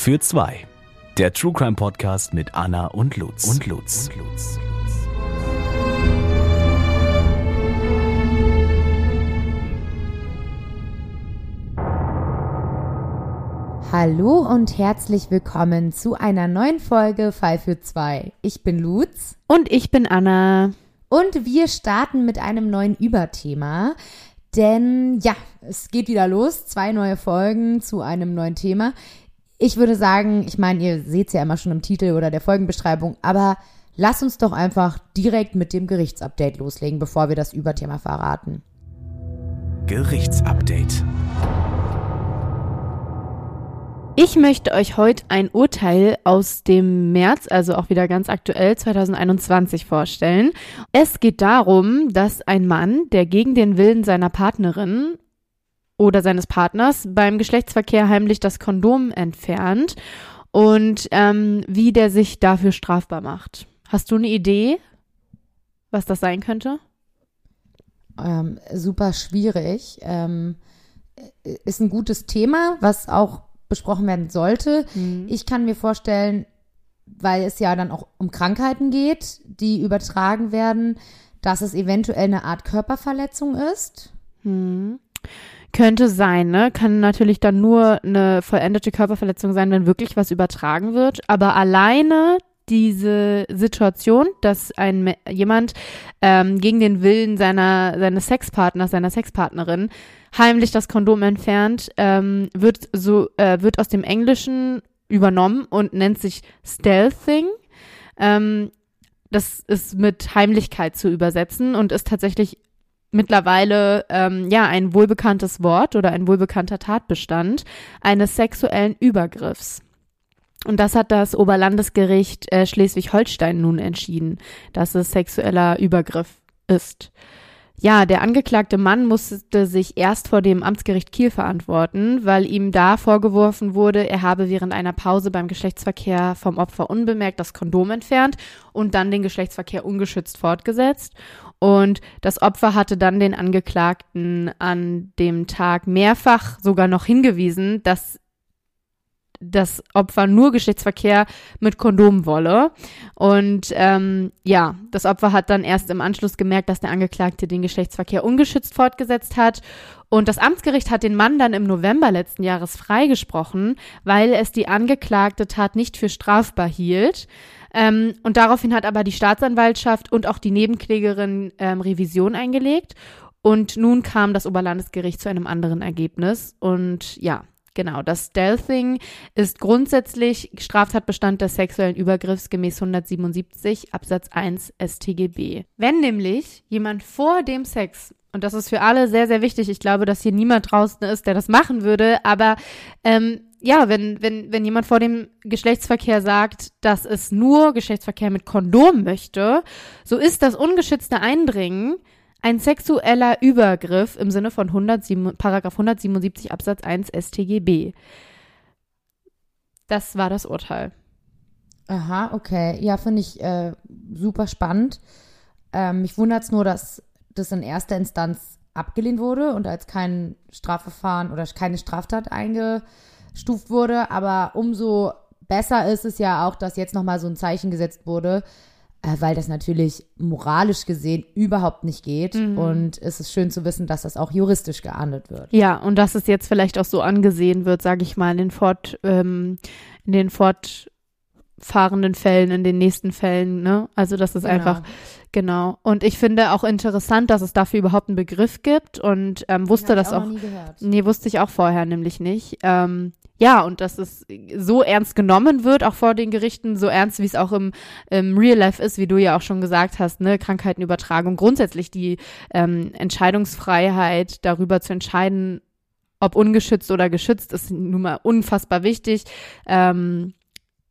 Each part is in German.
für zwei. Der True Crime Podcast mit Anna und Lutz. Und Lutz. Und Lutz. Hallo und herzlich willkommen zu einer neuen Folge Fall für zwei. Ich bin Lutz. Und ich bin Anna. Und wir starten mit einem neuen Überthema. Denn ja, es geht wieder los. Zwei neue Folgen zu einem neuen Thema. Ich würde sagen, ich meine, ihr seht es ja immer schon im Titel oder der Folgenbeschreibung, aber lass uns doch einfach direkt mit dem Gerichtsupdate loslegen, bevor wir das Überthema verraten. Gerichtsupdate. Ich möchte euch heute ein Urteil aus dem März, also auch wieder ganz aktuell 2021 vorstellen. Es geht darum, dass ein Mann, der gegen den Willen seiner Partnerin oder seines Partners beim Geschlechtsverkehr heimlich das Kondom entfernt und ähm, wie der sich dafür strafbar macht. Hast du eine Idee, was das sein könnte? Ähm, super schwierig. Ähm, ist ein gutes Thema, was auch besprochen werden sollte. Mhm. Ich kann mir vorstellen, weil es ja dann auch um Krankheiten geht, die übertragen werden, dass es eventuell eine Art Körperverletzung ist. Mhm. Könnte sein, ne? Kann natürlich dann nur eine vollendete Körperverletzung sein, wenn wirklich was übertragen wird. Aber alleine diese Situation, dass ein jemand ähm, gegen den Willen seiner seines Sexpartners, seiner Sexpartnerin heimlich das Kondom entfernt, ähm, wird so äh, wird aus dem Englischen übernommen und nennt sich Stealthing. Ähm, das ist mit Heimlichkeit zu übersetzen und ist tatsächlich mittlerweile ähm, ja ein wohlbekanntes Wort oder ein wohlbekannter Tatbestand eines sexuellen Übergriffs. Und das hat das Oberlandesgericht äh, Schleswig-Holstein nun entschieden, dass es sexueller Übergriff ist. Ja, der angeklagte Mann musste sich erst vor dem Amtsgericht Kiel verantworten, weil ihm da vorgeworfen wurde, er habe während einer Pause beim Geschlechtsverkehr vom Opfer unbemerkt das Kondom entfernt und dann den Geschlechtsverkehr ungeschützt fortgesetzt. Und das Opfer hatte dann den Angeklagten an dem Tag mehrfach sogar noch hingewiesen, dass das Opfer nur Geschlechtsverkehr mit Kondom wolle. Und ähm, ja, das Opfer hat dann erst im Anschluss gemerkt, dass der Angeklagte den Geschlechtsverkehr ungeschützt fortgesetzt hat. Und das Amtsgericht hat den Mann dann im November letzten Jahres freigesprochen, weil es die angeklagte Tat nicht für strafbar hielt. Ähm, und daraufhin hat aber die Staatsanwaltschaft und auch die Nebenklägerin ähm, Revision eingelegt. Und nun kam das Oberlandesgericht zu einem anderen Ergebnis. Und ja, Genau, das Stealthing ist grundsätzlich Straftatbestand des sexuellen Übergriffs gemäß 177 Absatz 1 StGB. Wenn nämlich jemand vor dem Sex, und das ist für alle sehr, sehr wichtig, ich glaube, dass hier niemand draußen ist, der das machen würde, aber ähm, ja, wenn, wenn, wenn jemand vor dem Geschlechtsverkehr sagt, dass es nur Geschlechtsverkehr mit Kondom möchte, so ist das ungeschützte Eindringen ein sexueller Übergriff im Sinne von 107, Paragraph 177 Absatz 1 StGB. Das war das Urteil. Aha, okay. Ja, finde ich äh, super spannend. Ähm, mich wundert es nur, dass das in erster Instanz abgelehnt wurde und als kein Strafverfahren oder keine Straftat eingestuft wurde. Aber umso besser ist es ja auch, dass jetzt nochmal so ein Zeichen gesetzt wurde, äh, weil das natürlich moralisch gesehen überhaupt nicht geht. Mhm. Und es ist schön zu wissen, dass das auch juristisch geahndet wird. Ja, und dass es jetzt vielleicht auch so angesehen wird, sage ich mal, in den Fort, ähm, in den fortfahrenden Fällen, in den nächsten Fällen, ne? Also das ist genau. einfach Genau. Und ich finde auch interessant, dass es dafür überhaupt einen Begriff gibt und ähm, wusste das auch. auch nee, wusste ich auch vorher nämlich nicht. Ähm, ja, und dass es so ernst genommen wird, auch vor den Gerichten, so ernst, wie es auch im, im Real Life ist, wie du ja auch schon gesagt hast, ne, Krankheitenübertragung, grundsätzlich die ähm, Entscheidungsfreiheit darüber zu entscheiden, ob ungeschützt oder geschützt, ist nun mal unfassbar wichtig. Ähm,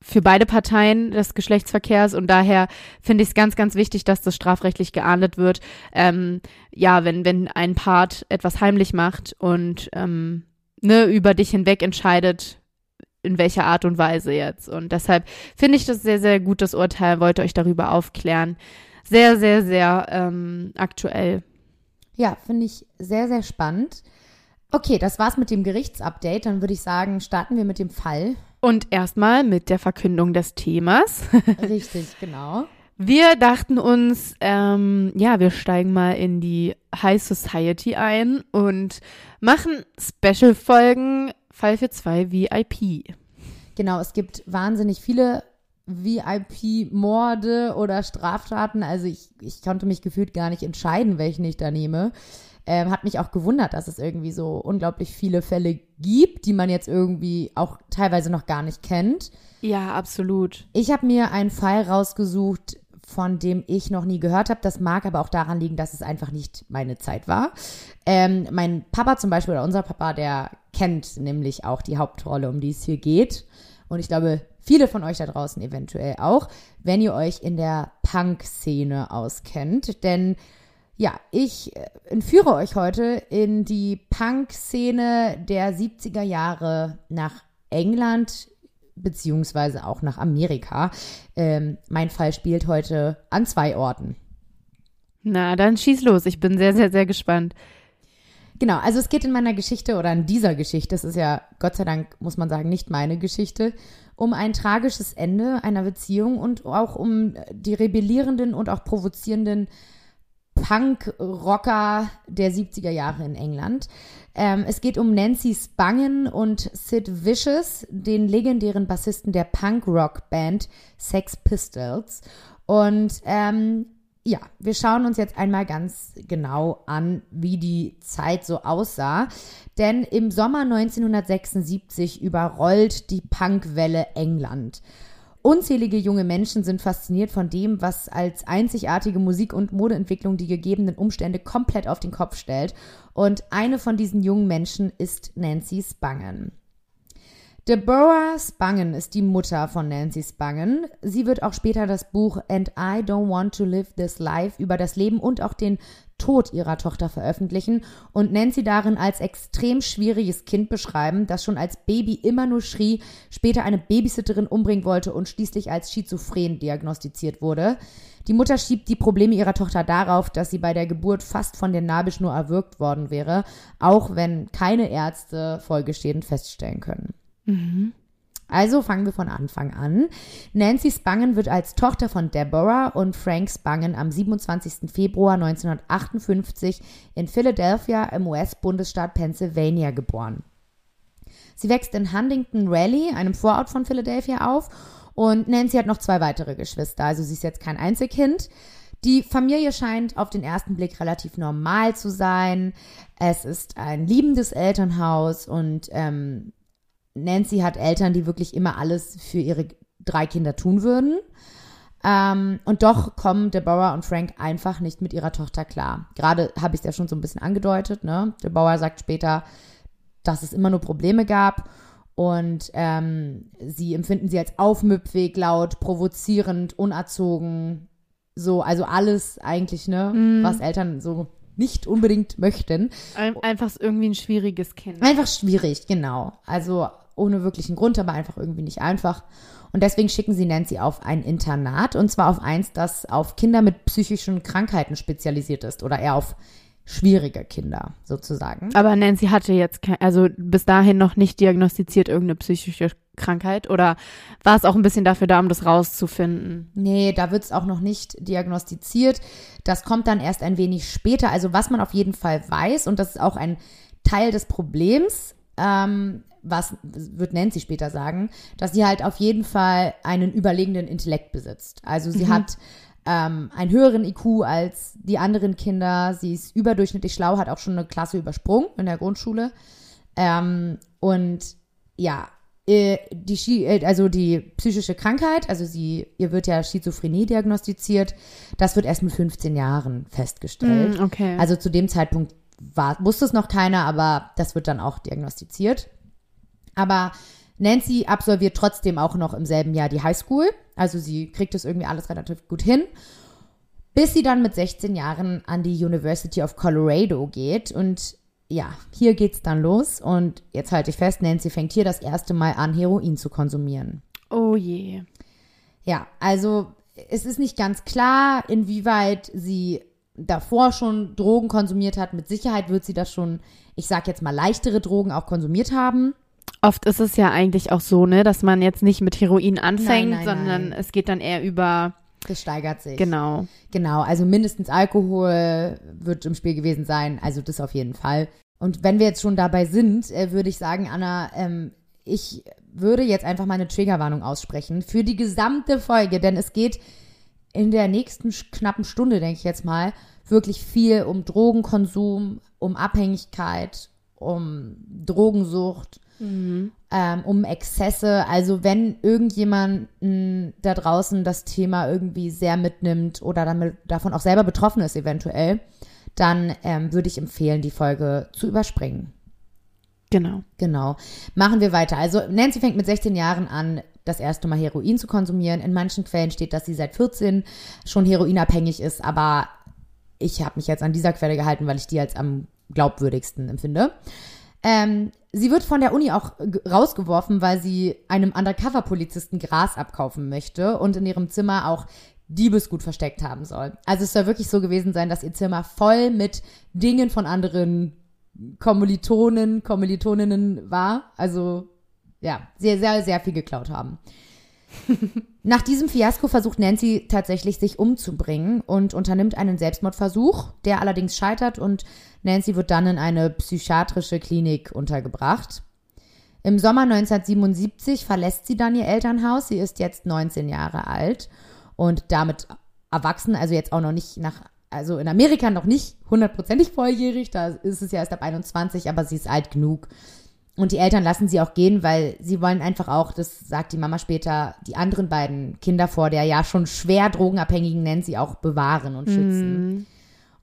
für beide Parteien des Geschlechtsverkehrs und daher finde ich es ganz, ganz wichtig, dass das strafrechtlich geahndet wird. Ähm, ja, wenn, wenn ein Part etwas heimlich macht und ähm, ne, über dich hinweg entscheidet, in welcher Art und Weise jetzt. Und deshalb finde ich das sehr, sehr gutes Urteil, wollte euch darüber aufklären. Sehr, sehr, sehr ähm, aktuell. Ja, finde ich sehr, sehr spannend. Okay, das war's mit dem Gerichtsupdate. Dann würde ich sagen, starten wir mit dem Fall. Und erstmal mit der Verkündung des Themas. Richtig, genau. Wir dachten uns, ähm, ja, wir steigen mal in die High Society ein und machen Special-Folgen Fall für zwei VIP. Genau, es gibt wahnsinnig viele VIP-Morde oder Straftaten. Also ich, ich konnte mich gefühlt gar nicht entscheiden, welchen ich da nehme. Ähm, hat mich auch gewundert, dass es irgendwie so unglaublich viele Fälle gibt, die man jetzt irgendwie auch teilweise noch gar nicht kennt. Ja, absolut. Ich habe mir einen Fall rausgesucht, von dem ich noch nie gehört habe. Das mag aber auch daran liegen, dass es einfach nicht meine Zeit war. Ähm, mein Papa zum Beispiel oder unser Papa, der kennt nämlich auch die Hauptrolle, um die es hier geht. Und ich glaube, viele von euch da draußen eventuell auch, wenn ihr euch in der Punk-Szene auskennt. Denn ja, ich äh, entführe euch heute in die Punk-Szene der 70er Jahre nach England beziehungsweise auch nach Amerika. Ähm, mein Fall spielt heute an zwei Orten. Na, dann schieß los. Ich bin sehr, sehr, sehr gespannt. Genau, also es geht in meiner Geschichte oder in dieser Geschichte, es ist ja Gott sei Dank, muss man sagen, nicht meine Geschichte, um ein tragisches Ende einer Beziehung und auch um die rebellierenden und auch provozierenden Punk-Rocker der 70er Jahre in England. Ähm, es geht um Nancy Spangen und Sid Vicious, den legendären Bassisten der Punk-Rock-Band Sex Pistols. Und ähm, ja, wir schauen uns jetzt einmal ganz genau an, wie die Zeit so aussah. Denn im Sommer 1976 überrollt die Punkwelle England. Unzählige junge Menschen sind fasziniert von dem, was als einzigartige Musik- und Modeentwicklung die gegebenen Umstände komplett auf den Kopf stellt. Und eine von diesen jungen Menschen ist Nancy Spangen. Deborah Spangen ist die Mutter von Nancy Spangen. Sie wird auch später das Buch And I Don't Want to Live This Life über das Leben und auch den Tod ihrer Tochter veröffentlichen und Nancy darin als extrem schwieriges Kind beschreiben, das schon als Baby immer nur schrie, später eine Babysitterin umbringen wollte und schließlich als schizophren diagnostiziert wurde. Die Mutter schiebt die Probleme ihrer Tochter darauf, dass sie bei der Geburt fast von der Nabelschnur erwürgt worden wäre, auch wenn keine Ärzte Folgeschäden feststellen können. Mhm. Also fangen wir von Anfang an. Nancy Spangen wird als Tochter von Deborah und Frank Spangen am 27. Februar 1958 in Philadelphia im US-Bundesstaat Pennsylvania geboren. Sie wächst in Huntington Raleigh, einem Vorort von Philadelphia, auf und Nancy hat noch zwei weitere Geschwister, also sie ist jetzt kein Einzelkind. Die Familie scheint auf den ersten Blick relativ normal zu sein. Es ist ein liebendes Elternhaus und ähm, Nancy hat Eltern, die wirklich immer alles für ihre drei Kinder tun würden. Ähm, und doch kommen Deborah und Frank einfach nicht mit ihrer Tochter klar. Gerade habe ich es ja schon so ein bisschen angedeutet. Ne? Deborah sagt später, dass es immer nur Probleme gab. Und ähm, sie empfinden sie als aufmüpfig, laut, provozierend, unerzogen. So, also alles eigentlich, ne, mm. was Eltern so nicht unbedingt möchten. Einfach irgendwie ein schwieriges Kind. Einfach schwierig, genau. Also ohne wirklichen Grund, aber einfach irgendwie nicht einfach. Und deswegen schicken sie Nancy auf ein Internat und zwar auf eins, das auf Kinder mit psychischen Krankheiten spezialisiert ist oder eher auf schwierige Kinder sozusagen. Aber Nancy hatte jetzt, kein, also bis dahin noch nicht diagnostiziert irgendeine psychische Krankheit oder war es auch ein bisschen dafür da, um das rauszufinden? Nee, da wird es auch noch nicht diagnostiziert. Das kommt dann erst ein wenig später. Also was man auf jeden Fall weiß, und das ist auch ein Teil des Problems, ähm, was wird Nancy später sagen, dass sie halt auf jeden Fall einen überlegenen Intellekt besitzt. Also sie mhm. hat ähm, einen höheren IQ als die anderen Kinder. Sie ist überdurchschnittlich schlau, hat auch schon eine Klasse übersprungen in der Grundschule. Ähm, und ja, die, äh, also die psychische Krankheit, also sie, ihr wird ja Schizophrenie diagnostiziert, das wird erst mit 15 Jahren festgestellt. Mm, okay. Also zu dem Zeitpunkt war, wusste es noch keiner, aber das wird dann auch diagnostiziert. Aber Nancy absolviert trotzdem auch noch im selben Jahr die Highschool. Also sie kriegt es irgendwie alles relativ gut hin. Bis sie dann mit 16 Jahren an die University of Colorado geht. Und ja, hier geht's dann los. Und jetzt halte ich fest, Nancy fängt hier das erste Mal an, Heroin zu konsumieren. Oh je. Ja, also es ist nicht ganz klar, inwieweit sie davor schon Drogen konsumiert hat. Mit Sicherheit wird sie das schon, ich sag jetzt mal, leichtere Drogen auch konsumiert haben. Oft ist es ja eigentlich auch so, ne, dass man jetzt nicht mit Heroin anfängt, Nein, nein, sondern nein. es geht dann eher über, Das steigert sich. genau. Genau, also mindestens Alkohol wird im Spiel gewesen sein, also das auf jeden Fall. Und wenn wir jetzt schon dabei sind, äh, würde ich sagen, Anna, ähm, ich würde jetzt einfach mal eine Triggerwarnung aussprechen für die gesamte Folge, denn es geht in der nächsten knappen Stunde, denke ich jetzt mal, wirklich viel um Drogenkonsum, um Abhängigkeit, um Drogensucht, ähm, um Exzesse. Also wenn irgendjemanden da draußen das Thema irgendwie sehr mitnimmt oder damit, davon auch selber betroffen ist eventuell, dann ähm, würde ich empfehlen, die Folge zu überspringen. Genau. Genau. Machen wir weiter. Also Nancy fängt mit 16 Jahren an, das erste Mal Heroin zu konsumieren. In manchen Quellen steht, dass sie seit 14 schon heroinabhängig ist, aber ich habe mich jetzt an dieser Quelle gehalten, weil ich die als am glaubwürdigsten empfinde. Ähm, sie wird von der Uni auch rausgeworfen, weil sie einem Undercover-Polizisten Gras abkaufen möchte und in ihrem Zimmer auch Diebesgut versteckt haben soll. Also es soll wirklich so gewesen sein, dass ihr Zimmer voll mit Dingen von anderen Kommilitonen, Kommilitoninnen war. Also ja, sehr, sehr, sehr viel geklaut haben. Nach diesem Fiasko versucht Nancy tatsächlich, sich umzubringen und unternimmt einen Selbstmordversuch, der allerdings scheitert und Nancy wird dann in eine psychiatrische Klinik untergebracht. Im Sommer 1977 verlässt sie dann ihr Elternhaus. Sie ist jetzt 19 Jahre alt und damit erwachsen, also jetzt auch noch nicht nach, also in Amerika noch nicht hundertprozentig volljährig, da ist es ja erst ab 21, aber sie ist alt genug. Und die Eltern lassen sie auch gehen, weil sie wollen einfach auch, das sagt die Mama später, die anderen beiden Kinder vor der ja schon schwer drogenabhängigen Nancy auch bewahren und schützen.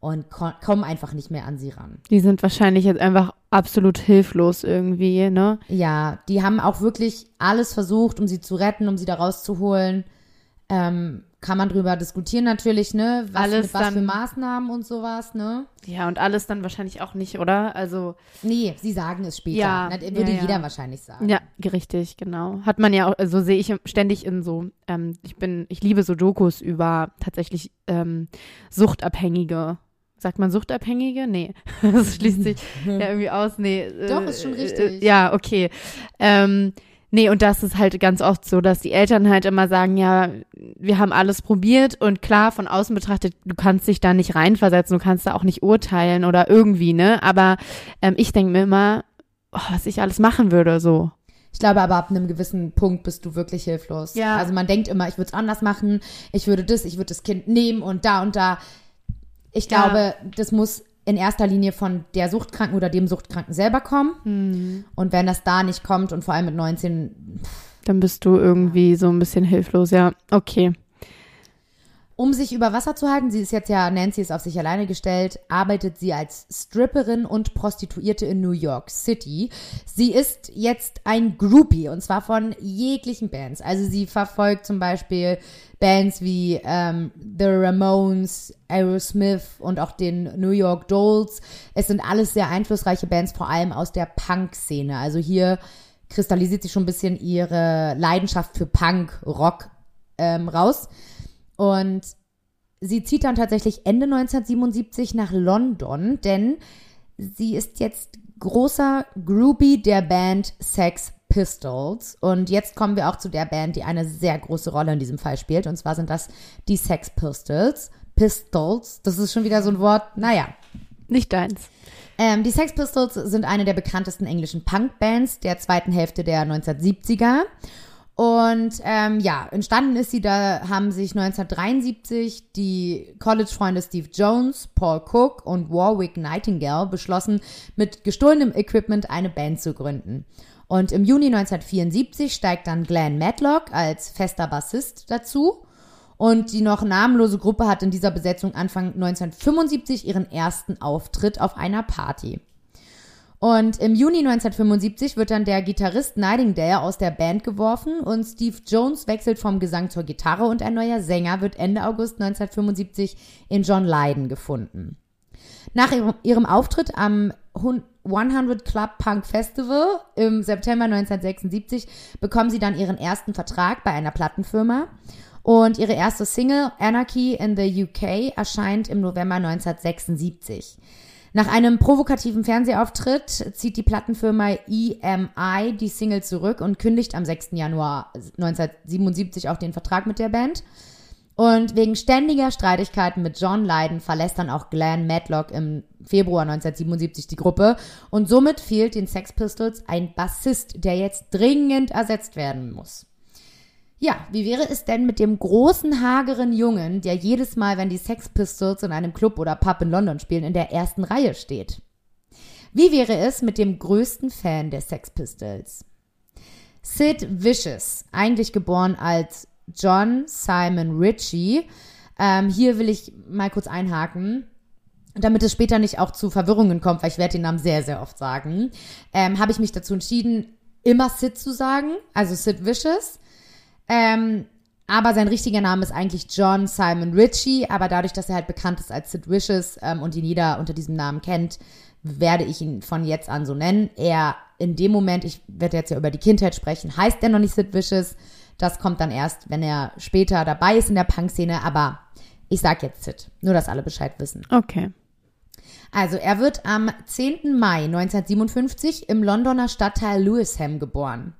Und ko kommen einfach nicht mehr an sie ran. Die sind wahrscheinlich jetzt einfach absolut hilflos irgendwie, ne? Ja, die haben auch wirklich alles versucht, um sie zu retten, um sie da rauszuholen. Ähm, kann man drüber diskutieren natürlich, ne? Was, Alles mit was für dann- Maßnahmen und sowas, ne? Ja, und alles dann wahrscheinlich auch nicht, oder? Also, Nee, sie sagen es später. Ja, Na, würde ja, ja. jeder wahrscheinlich sagen. ja, richtig, genau. Hat man ja auch, also sehe ich ständig in so, ähm, ich bin, ich liebe so Dokus über tatsächlich ähm, Suchtabhängige. Sagt man Suchtabhängige? Nee, das schließt sich ja irgendwie aus. Nee. Doch, ist schon äh, richtig. Äh, ja, okay. Ähm, nee, und das ist halt ganz oft so, dass die Eltern halt immer sagen, ja, wir haben alles probiert und klar, von außen betrachtet, du kannst dich da nicht reinversetzen, du kannst da auch nicht urteilen oder irgendwie, ne? Aber ähm, ich denke mir immer, oh, was ich alles machen würde, so. Ich glaube aber, ab einem gewissen Punkt bist du wirklich hilflos. Ja. Also man denkt immer, ich würde es anders machen, ich würde das, ich würde das Kind nehmen und da und da. Ich Ja. glaube, das muss in erster Linie von der Suchtkranken oder dem Suchtkranken selber kommen. Und wenn das da nicht kommt und vor allem mit 19, Dann bist du irgendwie so ein bisschen hilflos, ja. Okay. Um sich über Wasser zu halten, sie ist jetzt ja, Nancy ist auf sich alleine gestellt, arbeitet sie als Stripperin und Prostituierte in New York City. Sie ist jetzt ein Groupie und zwar von jeglichen Bands. Also sie verfolgt zum Beispiel Bands wie ähm, The Ramones, Aerosmith und auch den New York Dolls. Es sind alles sehr einflussreiche Bands, vor allem aus der Punk-Szene. Also hier kristallisiert sich schon ein bisschen ihre Leidenschaft für Punk, Rock ähm, raus. Und sie zieht dann tatsächlich Ende 1977 nach London, denn sie ist jetzt großer Groupie der Band Sex Pistols. Und jetzt kommen wir auch zu der Band, die eine sehr große Rolle in diesem Fall spielt. Und zwar sind das die Sex Pistols. Pistols, das ist schon wieder so ein Wort, naja. Nicht deins. Ähm, die Sex Pistols sind eine der bekanntesten englischen Punk-Bands der zweiten Hälfte der 1970er. Und ähm, ja, entstanden ist sie, da haben sich 1973 die College-Freunde Steve Jones, Paul Cook und Warwick Nightingale beschlossen, mit gestohlenem Equipment eine Band zu gründen. Und im Juni 1974 steigt dann Glenn Matlock als fester Bassist dazu. Und die noch namenlose Gruppe hat in dieser Besetzung Anfang 1975 ihren ersten Auftritt auf einer Party. Und im Juni 1975 wird dann der Gitarrist Nightingale aus der Band geworfen und Steve Jones wechselt vom Gesang zur Gitarre und ein neuer Sänger wird Ende August 1975 in John Lydon gefunden. Nach ihrem, Auftritt am Hun- 100 Club Punk Festival im September 1976 bekommen sie dann ihren ersten Vertrag bei einer Plattenfirma und ihre erste Single Anarchy in the UK erscheint im November 1976. Nach einem provokativen Fernsehauftritt zieht die Plattenfirma EMI die Single zurück und kündigt am 6. Januar 1977 auch den Vertrag mit der Band. Und wegen ständiger Streitigkeiten mit John Lydon verlässt dann auch Glenn Matlock im Februar 1977 die Gruppe und somit fehlt den Sex Pistols ein Bassist, der jetzt dringend ersetzt werden muss. Ja, wie wäre es denn mit dem großen, hageren Jungen, der jedes Mal, wenn die Sex Pistols in einem Club oder Pub in London spielen, in der ersten Reihe steht? Wie wäre es mit dem größten Fan der Sex Pistols? Sid Vicious, eigentlich geboren als John Simon Ritchie. Ähm, hier will ich mal kurz einhaken damit es später nicht auch zu Verwirrungen kommt, weil ich werde den Namen sehr, sehr oft sagen, ähm, habe ich mich dazu entschieden, immer Sid zu sagen, also Sid Vicious. Ähm, aber sein richtiger Name ist eigentlich John Simon Ritchie, aber dadurch, dass er halt bekannt ist als Sid Vicious ähm, und ihn jeder unter diesem Namen kennt, werde ich ihn von jetzt an so nennen. Er in dem Moment, ich werde jetzt ja über die Kindheit sprechen, heißt er noch nicht Sid Vicious, das kommt dann erst, wenn er später dabei ist in der Punk-Szene, aber ich sag jetzt Sid. Nur, dass alle Bescheid wissen. Okay. Also, er wird am 10. Mai 1957 im Londoner Stadtteil Lewisham geboren.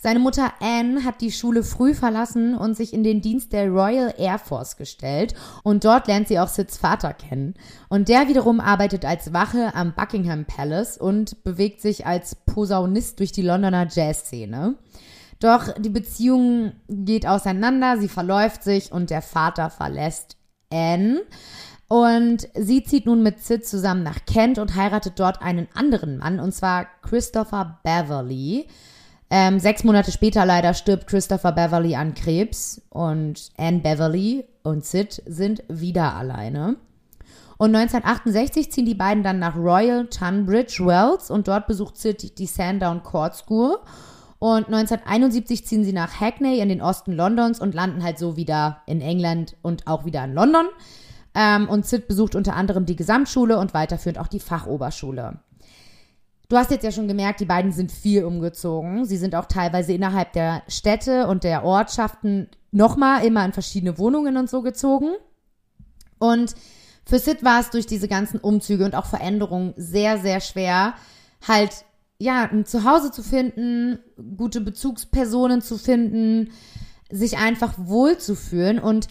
Seine Mutter Anne hat die Schule früh verlassen und sich in den Dienst der Royal Air Force gestellt und dort lernt sie auch Sids Vater kennen. Und der wiederum arbeitet als Wache am Buckingham Palace und bewegt sich als Posaunist durch die Londoner Jazzszene. Doch die Beziehung geht auseinander, sie verläuft sich und der Vater verlässt Anne. Und sie zieht nun mit Sid zusammen nach Kent und heiratet dort einen anderen Mann, und zwar Christopher Beverly. Ähm, sechs Monate später leider stirbt Christopher Beverly an Krebs und Anne Beverly und Sid sind wieder alleine. Und 1968 ziehen die beiden dann nach Royal Tunbridge Wells und dort besucht Sid die Sandown Court School und 1971 ziehen sie nach Hackney in den Osten Londons und landen halt so wieder in England und auch wieder in London. Ähm, und Sid besucht unter anderem die Gesamtschule und weiterführend auch die Fachoberschule. Du hast jetzt ja schon gemerkt, die beiden sind viel umgezogen. Sie sind auch teilweise innerhalb der Städte und der Ortschaften nochmal immer in verschiedene Wohnungen und so gezogen. Und für Sid war es durch diese ganzen Umzüge und auch Veränderungen sehr, sehr schwer, halt ja, ein Zuhause zu finden, gute Bezugspersonen zu finden, sich einfach wohlzufühlen. Und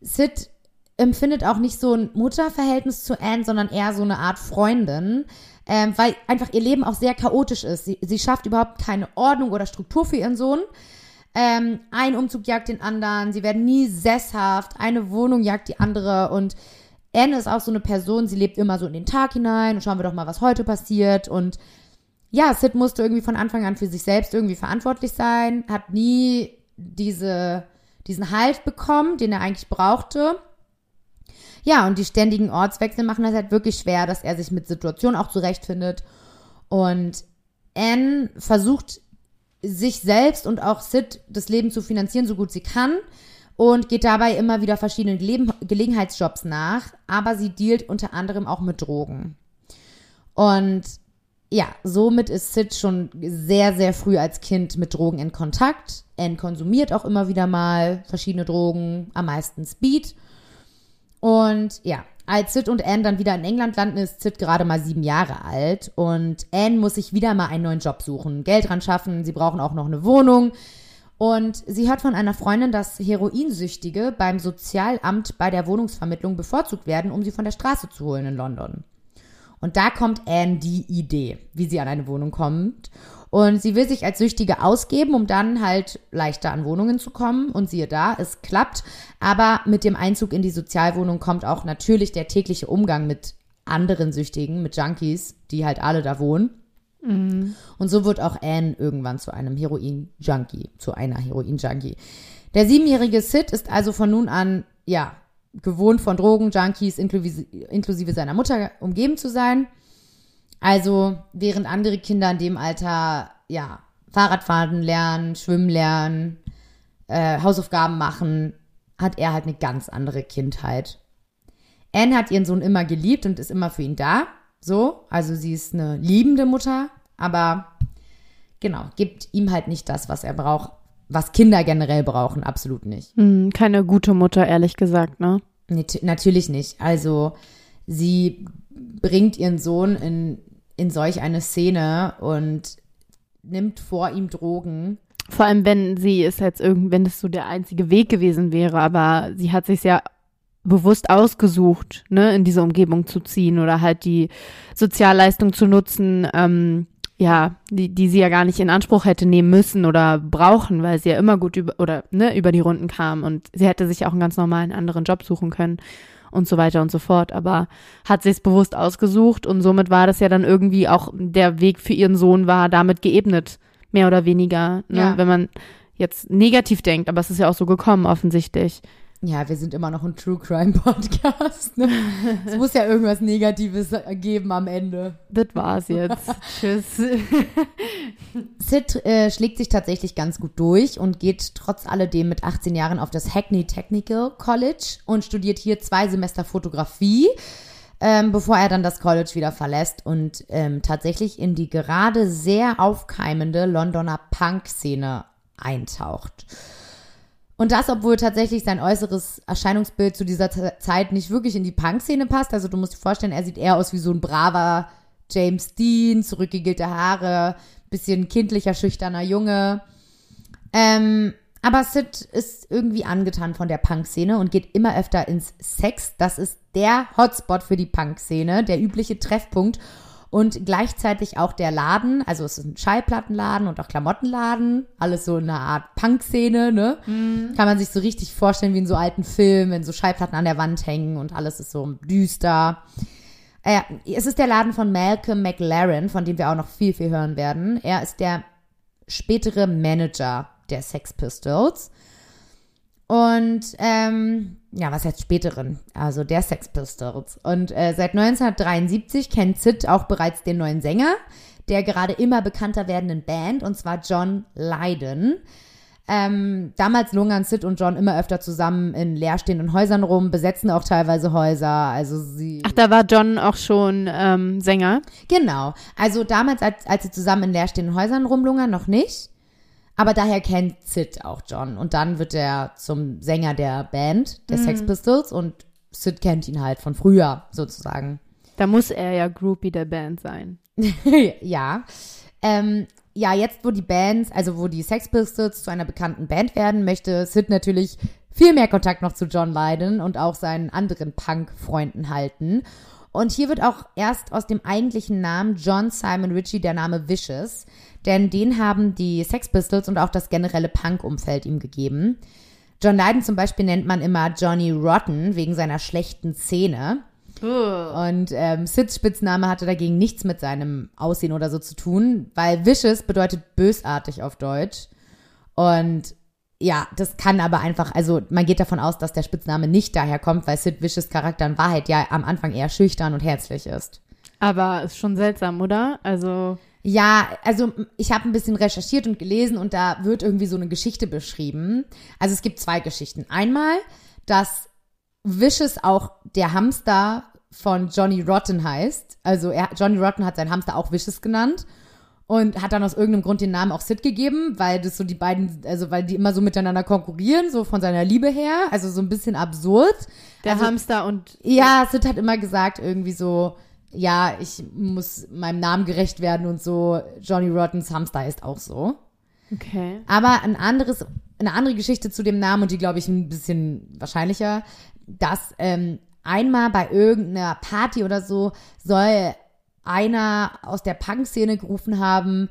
Sid empfindet auch nicht so ein Mutterverhältnis zu Anne, sondern eher so eine Art Freundin, ähm, weil einfach ihr Leben auch sehr chaotisch ist. Sie, sie schafft überhaupt keine Ordnung oder Struktur für ihren Sohn. Ähm, ein Umzug jagt den anderen, sie werden nie sesshaft, eine Wohnung jagt die andere und Anne ist auch so eine Person, sie lebt immer so in den Tag hinein und schauen wir doch mal, was heute passiert und ja, Sid musste irgendwie von Anfang an für sich selbst irgendwie verantwortlich sein, hat nie diese, diesen Halt bekommen, den er eigentlich brauchte. Ja, und die ständigen Ortswechsel machen das halt wirklich schwer, dass er sich mit Situationen auch zurechtfindet. Und Anne versucht sich selbst und auch Sid das Leben zu finanzieren, so gut sie kann. Und geht dabei immer wieder verschiedenen Gele Gelegenheitsjobs nach. Aber sie dealt unter anderem auch mit Drogen. Und ja, somit ist Sid schon sehr, sehr früh als Kind mit Drogen in Kontakt. Anne konsumiert auch immer wieder mal verschiedene Drogen, am meisten Speed. Und ja, als Sid und Anne dann wieder in England landen, ist Sid gerade mal sieben Jahre alt. Und Anne muss sich wieder mal einen neuen Job suchen, Geld ran schaffen. Sie brauchen auch noch eine Wohnung. Und sie hört von einer Freundin, dass Heroinsüchtige beim Sozialamt bei der Wohnungsvermittlung bevorzugt werden, um sie von der Straße zu holen in London. Und da kommt Anne die Idee, wie sie an eine Wohnung kommt. Und sie will sich als Süchtige ausgeben, um dann halt leichter an Wohnungen zu kommen. Und siehe da, es klappt. Aber mit dem Einzug in die Sozialwohnung kommt auch natürlich der tägliche Umgang mit anderen Süchtigen, mit Junkies, die halt alle da wohnen. Mhm. Und so wird auch Anne irgendwann zu einem Heroin-Junkie, zu einer Heroin-Junkie. Der siebenjährige Sid ist also von nun an, ja, gewohnt von Drogen, Junkies inklusive, inklusive seiner Mutter umgeben zu sein. Also während andere Kinder in dem Alter ja Fahrradfahren lernen, schwimmen lernen, äh, Hausaufgaben machen, hat er halt eine ganz andere Kindheit. Anne hat ihren Sohn immer geliebt und ist immer für ihn da. So, also sie ist eine liebende Mutter, aber genau, gibt ihm halt nicht das, was er braucht, was Kinder generell brauchen, absolut nicht. Hm, keine gute Mutter, ehrlich gesagt, ne? Nee, natürlich nicht. Also sie bringt ihren Sohn in, in solch eine Szene und nimmt vor ihm Drogen. Vor allem, wenn sie es jetzt irgend, wenn das so der einzige Weg gewesen wäre, aber sie hat sich ja bewusst ausgesucht, ne, in diese Umgebung zu ziehen oder halt die Sozialleistung zu nutzen, ähm, ja, die, die sie ja gar nicht in Anspruch hätte nehmen müssen oder brauchen, weil sie ja immer gut über oder ne, über die Runden kam und sie hätte sich auch einen ganz normalen anderen Job suchen können und so weiter und so fort. Aber hat sich es bewusst ausgesucht und somit war das ja dann irgendwie auch der Weg für ihren Sohn war damit geebnet, mehr oder weniger, ne? Ja. wenn man jetzt negativ denkt, aber es ist ja auch so gekommen offensichtlich. Ja, wir sind immer noch ein True Crime Podcast. Ne? es muss ja irgendwas Negatives geben am Ende. Das war's jetzt. Tschüss. Sid äh, schlägt sich tatsächlich ganz gut durch und geht trotz alledem mit 18 Jahren auf das Hackney Technical College und studiert hier zwei Semester Fotografie, ähm, bevor er dann das College wieder verlässt und ähm, tatsächlich in die gerade sehr aufkeimende Londoner Punk-Szene eintaucht. Und das, obwohl tatsächlich sein äußeres Erscheinungsbild zu dieser Zeit nicht wirklich in die Punk-Szene passt. Also du musst dir vorstellen, er sieht eher aus wie so ein braver James Dean, zurückgegelte Haare, bisschen kindlicher, schüchterner Junge. Ähm, aber Sid ist irgendwie angetan von der Punk-Szene und geht immer öfter ins Sex. Das ist der Hotspot für die Punk-Szene, der übliche Treffpunkt und gleichzeitig auch der Laden. Also es ist ein Schallplattenladen und auch Klamottenladen. Alles so eine Art Punk-Szene, ne? Kann man sich so richtig vorstellen wie in so alten Filmen, wenn so Schallplatten an der Wand hängen und alles ist so düster. Äh, es ist der Laden von Malcolm McLaren, von dem wir auch noch viel, viel hören werden. Er ist der spätere Manager der Sex Pistols. Und ähm, ja, was heißt späteren? Also der Sex Pistols. Und äh, seit 1973 kennt Sid auch bereits den neuen Sänger der gerade immer bekannter werdenden Band, und zwar John Lydon. Ähm, damals lungern Sid und John immer öfter zusammen in leerstehenden Häusern rum, besetzen auch teilweise Häuser. Also sie. Ach, da war John auch schon ähm, Sänger. Genau. Also damals, als, als sie zusammen in leerstehenden Häusern rumlungern, noch nicht. Aber daher kennt Sid auch John. Und dann wird er zum Sänger der Band, der Sex Pistols. Und Sid kennt ihn halt von früher, sozusagen. Da muss er ja Groupie der Band sein. ja. Ähm, ja, jetzt, wo die Bands, also wo die Sex Pistols zu einer bekannten Band werden, möchte Sid natürlich viel mehr Kontakt noch zu John Lydon und auch seinen anderen Punk-Freunden halten. Und hier wird auch erst aus dem eigentlichen Namen John Simon Ritchie der Name Vicious, denn den haben die Sex Pistols und auch das generelle Punk-Umfeld ihm gegeben. John Lydon zum Beispiel nennt man immer Johnny Rotten wegen seiner schlechten Szene. Und ähm, Sids Spitzname hatte dagegen nichts mit seinem Aussehen oder so zu tun, weil vicious bedeutet bösartig auf Deutsch. Und ja, das kann aber einfach, also man geht davon aus, dass der Spitzname nicht daher kommt, weil Sid Vicious Charakter in Wahrheit ja am Anfang eher schüchtern und herzlich ist. Aber ist schon seltsam, oder? Also, Ja, also ich habe ein bisschen recherchiert und gelesen und da wird irgendwie so eine Geschichte beschrieben. Also es gibt zwei Geschichten. Einmal, dass Vicious auch der Hamster von Johnny Rotten heißt. Also er, Johnny Rotten hat seinen Hamster auch Vicious genannt und hat dann aus irgendeinem Grund den Namen auch Sid gegeben, weil das so die beiden, also weil die immer so miteinander konkurrieren, so von seiner Liebe her. Also so ein bisschen absurd. der also, Hamster und ja, Sid hat immer gesagt, irgendwie so, ja, ich muss meinem Namen gerecht werden und so. Johnny Rottens Hamster ist auch so. okay. Aber ein anderes, eine andere Geschichte zu dem Namen und die glaube ich ein bisschen wahrscheinlicher, dass ähm, einmal bei irgendeiner Party oder so soll einer aus der Punk-Szene gerufen haben,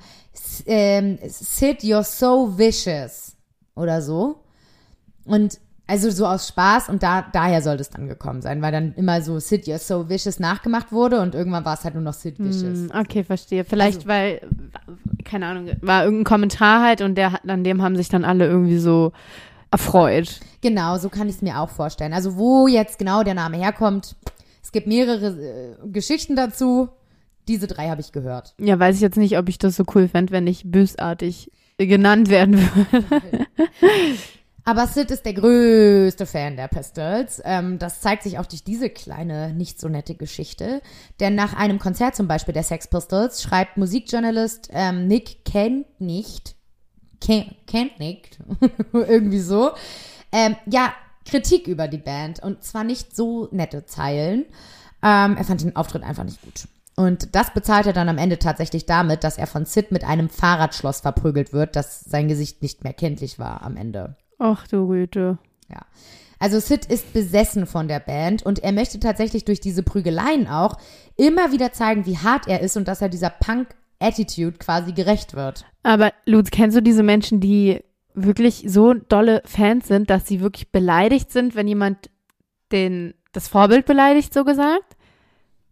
ähm, Sid, you're so vicious oder so. Und also so aus Spaß und da, daher sollte es dann gekommen sein, weil dann immer so Sid, you're so vicious nachgemacht wurde und irgendwann war es halt nur noch Sid vicious. Hm, Okay, verstehe. Vielleicht, Also- weil, keine Ahnung, war irgendein Kommentar halt und der, an dem haben sich dann alle irgendwie so erfreut. Genau, so kann ich es mir auch vorstellen. Also wo jetzt genau der Name herkommt, es gibt mehrere äh, Geschichten dazu. Diese drei habe ich gehört. Ja, weiß ich jetzt nicht, ob ich das so cool fände, wenn ich bösartig genannt werden würde. Aber Sid ist der größte Fan der Pistols. Ähm, das zeigt sich auch durch diese kleine, nicht so nette Geschichte. Denn nach einem Konzert zum Beispiel der Sex Pistols schreibt Musikjournalist ähm, Nick Kent nicht, Ken- kennt nicht, irgendwie so, ähm, ja, Kritik über die Band. Und zwar nicht so nette Zeilen. Ähm, er fand den Auftritt einfach nicht gut. Und das bezahlt er dann am Ende tatsächlich damit, dass er von Sid mit einem Fahrradschloss verprügelt wird, dass sein Gesicht nicht mehr kenntlich war am Ende. Ach du Güte. Ja. Also Sid ist besessen von der Band und er möchte tatsächlich durch diese Prügeleien auch immer wieder zeigen, wie hart er ist und dass er dieser Punk-Attitude quasi gerecht wird. Aber Lutz, kennst du diese Menschen, die wirklich so dolle Fans sind, dass sie wirklich beleidigt sind, wenn jemand den, das Vorbild beleidigt, so gesagt?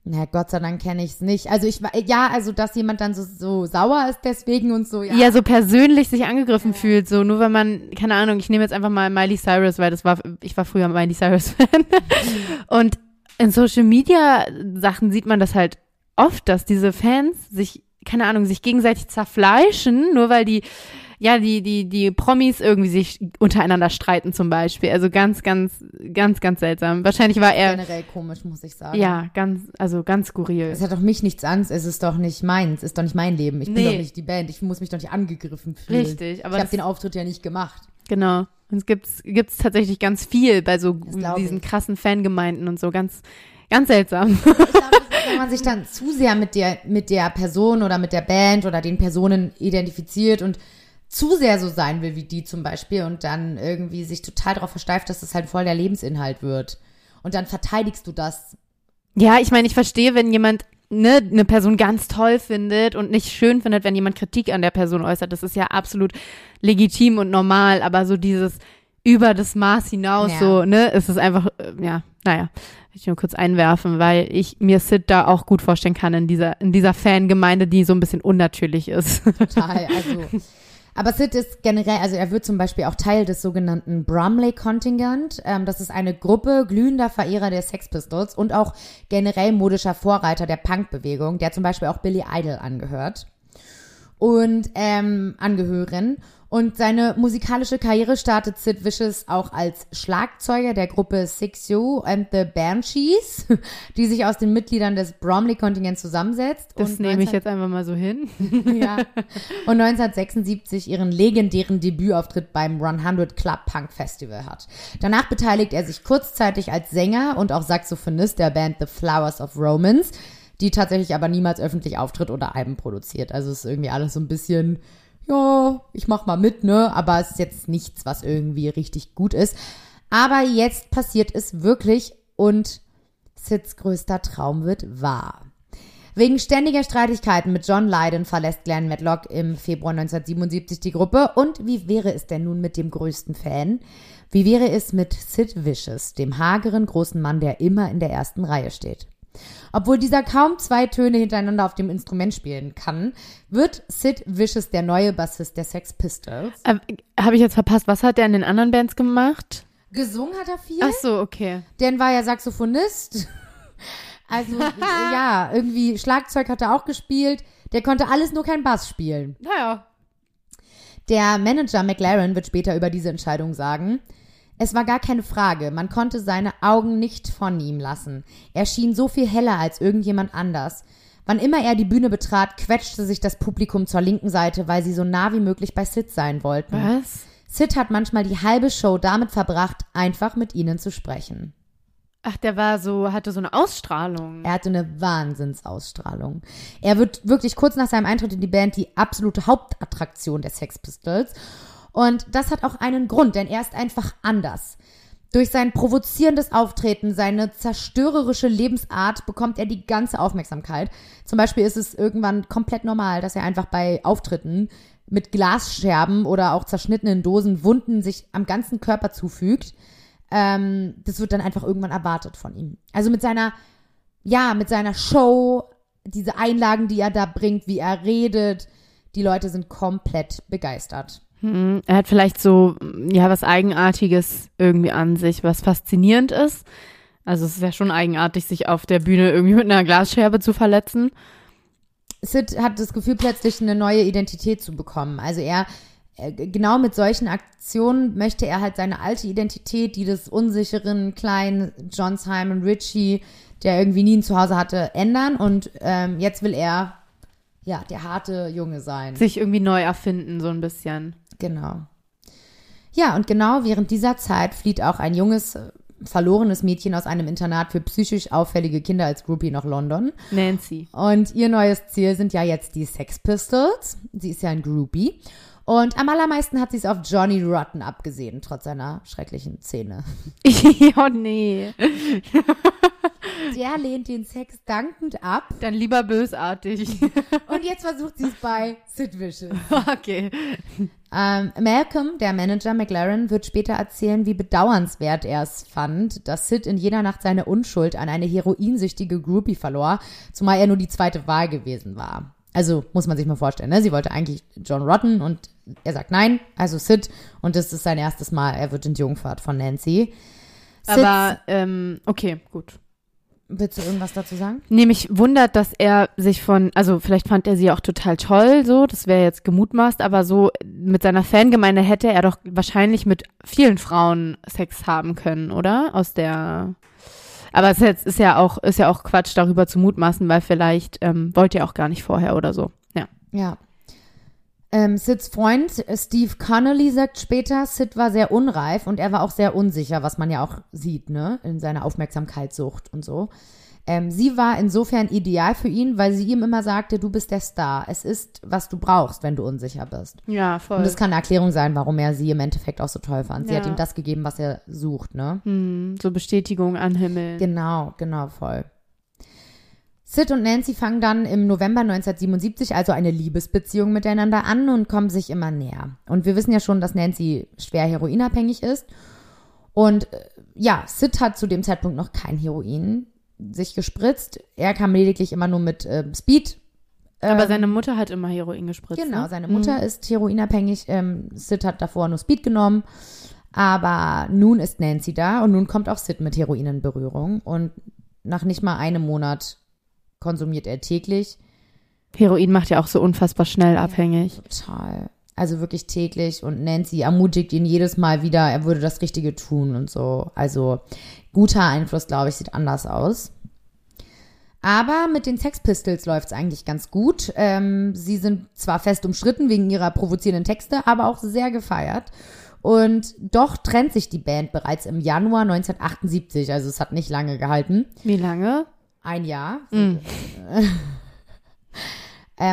Na, Gott sei Dank kenne ich es nicht. Also ich war, ja, also dass jemand dann so, so sauer ist deswegen und so, ja. Ja, so persönlich sich angegriffen fühlt, so nur wenn man, keine Ahnung, ich nehme jetzt einfach mal Miley Cyrus, weil das war, ich war früher Miley Cyrus Fan. und in Social Media Sachen sieht man das halt oft, dass diese Fans sich, keine Ahnung, sich gegenseitig zerfleischen, nur weil die ja, die, die, die Promis irgendwie sich untereinander streiten zum Beispiel. Also ganz, ganz, ganz, ganz seltsam. Wahrscheinlich war er. Generell komisch, muss ich sagen. Ja, ganz, also ganz skurril. Es hat doch mich nichts an, es ist doch nicht meins, es ist doch nicht mein Leben. Ich bin Nee. doch nicht die Band, ich muss mich doch nicht angegriffen fühlen. Richtig, aber ich habe den Auftritt ja nicht gemacht. Genau. Und es gibt's, gibt's tatsächlich ganz viel bei so diesen ich. krassen Fangemeinden und so. Ganz, ganz seltsam. Ich glaube, wenn man sich dann zu sehr mit der, mit der Person oder mit der Band oder den Personen identifiziert und zu sehr so sein will wie die zum Beispiel und dann irgendwie sich total darauf versteift, dass das halt voll der Lebensinhalt wird. Und dann verteidigst du das. Ja, ich meine, ich verstehe, wenn jemand ne, eine Person ganz toll findet und nicht schön findet, wenn jemand Kritik an der Person äußert. Das ist ja absolut legitim und normal, aber so dieses über das Maß hinaus, Ja. so, ne, ist es einfach, äh, ja, naja, will ich nur kurz einwerfen, weil ich mir Sid da auch gut vorstellen kann in dieser, in dieser Fangemeinde, die so ein bisschen unnatürlich ist. Total. Also. Aber Sid ist generell, also er wird zum Beispiel auch Teil des sogenannten Bromley Contingent. Ähm, das ist eine Gruppe glühender Verehrer der Sex Pistols und auch generell modischer Vorreiter der Punk-Bewegung, der zum Beispiel auch Billy Idol angehört. Und ähm, angehören. Und seine musikalische Karriere startet Sid Vicious auch als Schlagzeuger der Gruppe Six You and the Banshees, die sich aus den Mitgliedern des Bromley-Kontingents zusammensetzt. Das und nehme ich 19 jetzt einfach mal so hin. ja. Und 1976 ihren legendären Debütauftritt beim 100 Club Punk Festival hat. Danach beteiligt er sich kurzzeitig als Sänger und auch Saxophonist der Band The Flowers of Romance, die tatsächlich aber niemals öffentlich auftritt oder Alben produziert. Also ist irgendwie alles so ein bisschen, ja, ich mach mal mit, ne? Aber es ist jetzt nichts, was irgendwie richtig gut ist. Aber jetzt passiert es wirklich und Sids größter Traum wird wahr. Wegen ständiger Streitigkeiten mit John Lydon verlässt Glenn Matlock im Februar 1977 die Gruppe. Und wie wäre es denn nun mit dem größten Fan? Wie wäre es mit Sid Vicious, dem hageren großen Mann, der immer in der ersten Reihe steht? Obwohl dieser kaum zwei Töne hintereinander auf dem Instrument spielen kann, wird Sid Vicious der neue Bassist der Sex Pistols. Habe Äh, ich jetzt verpasst, was hat der in den anderen Bands gemacht? Gesungen hat er viel. Ach so, okay. Dan war ja Saxophonist. Also, ja, irgendwie Schlagzeug hat er auch gespielt. Der konnte alles nur kein Bass spielen. Naja. Der Manager McLaren wird später über diese Entscheidung sagen, es war gar keine Frage, man konnte seine Augen nicht von ihm lassen. Er schien so viel heller als irgendjemand anders. Wann immer er die Bühne betrat, quetschte sich das Publikum zur linken Seite, weil sie so nah wie möglich bei Sid sein wollten. Was? Sid hat manchmal die halbe Show damit verbracht, einfach mit ihnen zu sprechen. Ach, der war so, hatte so eine Ausstrahlung. Er hatte eine Wahnsinnsausstrahlung. Er wird wirklich kurz nach seinem Eintritt in die Band die absolute Hauptattraktion der Sex Pistols. Und das hat auch einen Grund, denn er ist einfach anders. Durch sein provozierendes Auftreten, seine zerstörerische Lebensart bekommt er die ganze Aufmerksamkeit. Zum Beispiel ist es irgendwann komplett normal, dass er einfach bei Auftritten mit Glasscherben oder auch zerschnittenen Dosen Wunden sich am ganzen Körper zufügt. Ähm, das wird dann einfach irgendwann erwartet von ihm. Also mit seiner, ja, mit seiner Show, diese Einlagen, die er da bringt, wie er redet, die Leute sind komplett begeistert. Hm, Er hat vielleicht so, ja, was Eigenartiges irgendwie an sich, was faszinierend ist. Also es ist ja schon eigenartig, sich auf der Bühne irgendwie mit einer Glasscherbe zu verletzen. Sid hat das Gefühl, plötzlich eine neue Identität zu bekommen. Also er, äh, genau mit solchen Aktionen möchte er halt seine alte Identität, die des unsicheren kleinen John Simon Ritchie, der irgendwie nie ein Zuhause hatte, ändern. Und ähm, jetzt will er, ja, der harte Junge sein. Sich irgendwie neu erfinden, so ein bisschen. Genau. Ja, und genau während dieser Zeit flieht auch ein junges verlorenes Mädchen aus einem Internat für psychisch auffällige Kinder als Groupie nach London. Nancy. Und ihr neues Ziel sind ja jetzt die Sex Pistols. Sie ist ja ein Groupie. Und am allermeisten hat sie es auf Johnny Rotten abgesehen, trotz seiner schrecklichen Szene. ja, nee. Der lehnt den Sex dankend ab. Dann lieber bösartig. Und jetzt versucht sie es bei Sid Vicious. okay. Ähm, Malcolm, der Manager McLaren, wird später erzählen, wie bedauernswert er es fand, dass Sid in jeder Nacht seine Unschuld an eine heroinsüchtige Groupie verlor, zumal er nur die zweite Wahl gewesen war. Also muss man sich mal vorstellen, ne? Sie wollte eigentlich John Rotten und er sagt nein, also Sid und das ist sein erstes Mal, er wird entjungfert von Nancy. Sid, Aber, ähm, okay, gut. Willst du irgendwas dazu sagen? Nee, mich wundert, dass er sich von, also vielleicht fand er sie auch total toll, so, das wäre jetzt gemutmaßt, aber so mit seiner Fangemeinde hätte er doch wahrscheinlich mit vielen Frauen Sex haben können, oder? Aus der. Aber es ist, jetzt, ist ja auch, ist ja auch Quatsch, darüber zu mutmaßen, weil vielleicht ähm, wollte er auch gar nicht vorher oder so. Ja. Ja. Ähm, Sids Freund äh, Steve Connolly sagt später, Sid war sehr unreif und er war auch sehr unsicher, was man ja auch sieht, ne, in seiner Aufmerksamkeitssucht und so. Ähm, sie war insofern ideal für ihn, weil sie ihm immer sagte, du bist der Star. Es ist, was du brauchst, wenn du unsicher bist. Ja, voll. Und das kann eine Erklärung sein, warum er sie im Endeffekt auch so toll fand. Sie Ja. hat ihm das gegeben, was er sucht, ne? hm, so Bestätigung an Himmel. Genau, genau, voll. Sid und Nancy fangen dann im November 1977 also eine Liebesbeziehung miteinander an und kommen sich immer näher. Und wir wissen ja schon, dass Nancy schwer heroinabhängig ist. Und äh, ja, Sid hat zu dem Zeitpunkt noch kein Heroin sich gespritzt. Er kam lediglich immer nur mit äh, Speed. Aber ähm, seine Mutter hat immer Heroin gespritzt. Genau, ne? seine Mutter ist heroinabhängig. Ähm, Sid hat davor nur Speed genommen. Aber nun ist Nancy da und nun kommt auch Sid mit Heroin in Berührung. Und nach nicht mal einem Monat konsumiert er täglich. Heroin macht ja auch so unfassbar schnell abhängig. Total. Also wirklich täglich. Und Nancy ermutigt ihn jedes Mal wieder, er würde das Richtige tun und so. Also guter Einfluss, glaube ich, sieht anders aus. Aber mit den Sex Pistols läuft es eigentlich ganz gut. Ähm, sie sind zwar fest umstritten wegen ihrer provozierenden Texte, aber auch sehr gefeiert. Und doch trennt sich die Band bereits im Januar 1978. Also es hat nicht lange gehalten. Wie lange? Ein Jahr. ähm,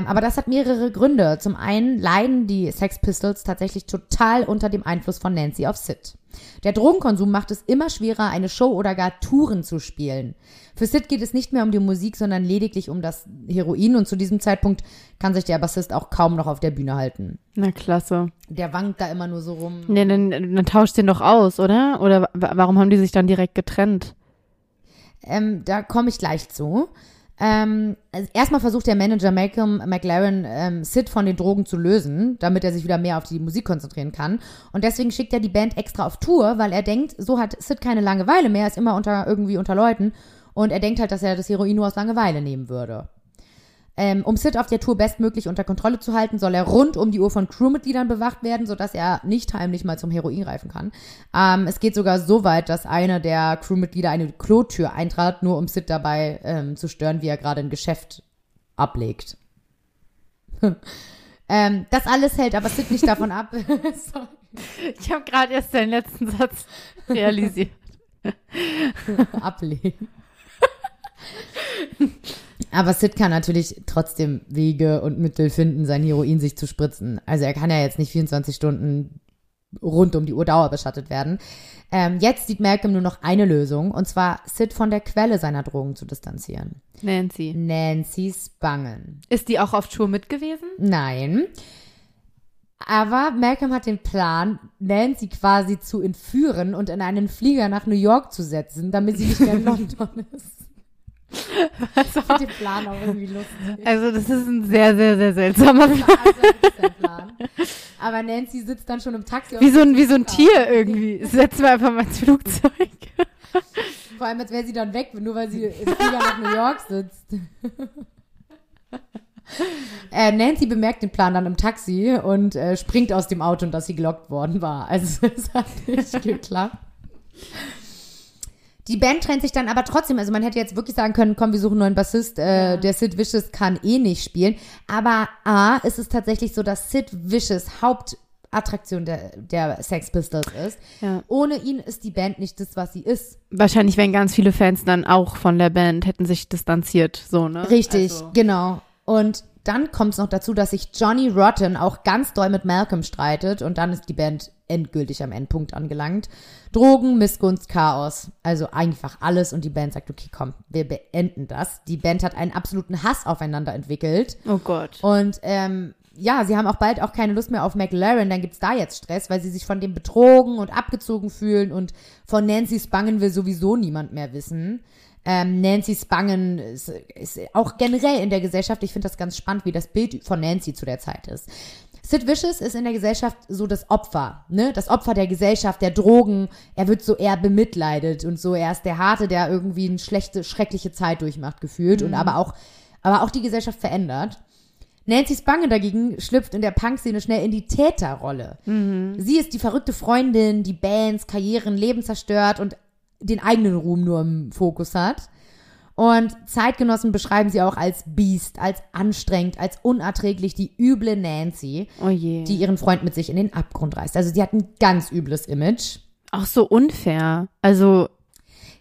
aber das hat mehrere Gründe. Zum einen leiden die Sex Pistols tatsächlich total unter dem Einfluss von Nancy auf Sid. Der Drogenkonsum macht es immer schwerer, eine Show oder gar Touren zu spielen. Für Sid geht es nicht mehr um die Musik, sondern lediglich um das Heroin und zu diesem Zeitpunkt kann sich der Bassist auch kaum noch auf der Bühne halten. Na, klasse. Der wankt da immer nur so rum. Nee, dann, dann tauscht den doch aus, oder? Oder wa- warum haben die sich dann direkt getrennt? Ähm, da komme ich gleich zu. Ähm, also erstmal versucht der Manager Malcolm McLaren ähm, Sid von den Drogen zu lösen, damit er sich wieder mehr auf die Musik konzentrieren kann. Und deswegen schickt er die Band extra auf Tour, weil er denkt, so hat Sid keine Langeweile mehr, ist immer unter irgendwie unter Leuten. Und er denkt halt, dass er das Heroin nur aus Langeweile nehmen würde. Ähm, um Sid auf der Tour bestmöglich unter Kontrolle zu halten, soll er rund um die Uhr von Crewmitgliedern bewacht werden, sodass er nicht heimlich mal zum Heroin greifen kann. Ähm, es geht sogar so weit, dass einer der Crewmitglieder eine Klotür eintrat, nur um Sid dabei ähm, zu stören, wie er gerade ein Geschäft ablegt. ähm, das alles hält aber Sid nicht davon ab. Ich habe gerade erst deinen letzten Satz realisiert. ablegen. Aber Sid kann natürlich trotzdem Wege und Mittel finden, sein Heroin sich zu spritzen. Also er kann ja jetzt nicht 24 Stunden rund um die Uhr Dauer beschattet werden. Ähm, jetzt sieht Malcolm nur noch eine Lösung, und zwar Sid von der Quelle seiner Drogen zu distanzieren. Nancy. Nancy's Bangen. Ist die auch auf Tour mit gewesen? Nein. Aber Malcolm hat den Plan, Nancy quasi zu entführen und in einen Flieger nach New York zu setzen, damit sie nicht mehr in London ist. Ich finde den Plan auch irgendwie lustig. Also, das ist ein sehr, sehr, sehr seltsamer Plan. Also, Plan. Aber Nancy sitzt dann schon im Taxi. Wie so ein, wie so ein Tier irgendwie. Setzen wir einfach mal ins Flugzeug. Vor allem, als wäre sie dann weg, nur weil sie im Flieger nach New York sitzt. Äh, Nancy bemerkt den Plan dann im Taxi und äh, springt aus dem Auto, und dass sie gelockt worden war. Also es hat nicht geklappt. Die Band trennt sich dann aber trotzdem. Also man hätte jetzt wirklich sagen können, komm, wir suchen einen neuen Bassist. Äh, Der Sid Vicious kann eh nicht spielen. Aber A, ist es tatsächlich so, dass Sid Vicious Hauptattraktion der, der Sex Pistols ist. Ja. Ohne ihn ist die Band nicht das, was sie ist. Wahrscheinlich wären ganz viele Fans dann auch von der Band, hätten sich distanziert, so, ne? Richtig, Also, genau. Und dann kommt es noch dazu, dass sich Johnny Rotten auch ganz doll mit Malcolm streitet und dann ist die Band endgültig am Endpunkt angelangt. Drogen, Missgunst, Chaos. Also einfach alles und die Band sagt, okay, komm, wir beenden das. Die Band hat einen absoluten Hass aufeinander entwickelt. oh Gott. Und ähm, ja, sie haben auch bald auch keine Lust mehr auf McLaren, dann gibt's da jetzt Stress, weil sie sich von dem betrogen und abgezogen fühlen und von Nancy Spangen will sowieso niemand mehr wissen. Ähm, Nancy Spangen ist, ist auch generell in der Gesellschaft, ich finde das ganz spannend, wie das Bild von Nancy zu der Zeit ist. Sid Vicious ist in der Gesellschaft so das Opfer, ne? Das Opfer der Gesellschaft, der Drogen. Er wird so eher bemitleidet und so. Er ist der Harte, der irgendwie eine schlechte, schreckliche Zeit durchmacht, gefühlt und aber auch, aber auch die Gesellschaft verändert. Nancy Spange dagegen schlüpft in der Punk-Szene schnell in die Täterrolle. Sie ist die verrückte Freundin, die Bands, Karrieren, Leben zerstört und den eigenen Ruhm nur im Fokus hat. Und Zeitgenossen beschreiben sie auch als Biest, als anstrengend, als unerträglich, die üble Nancy, Oh die ihren Freund mit sich in den Abgrund reißt. Also sie hat ein ganz übles Image. auch so unfair. Also,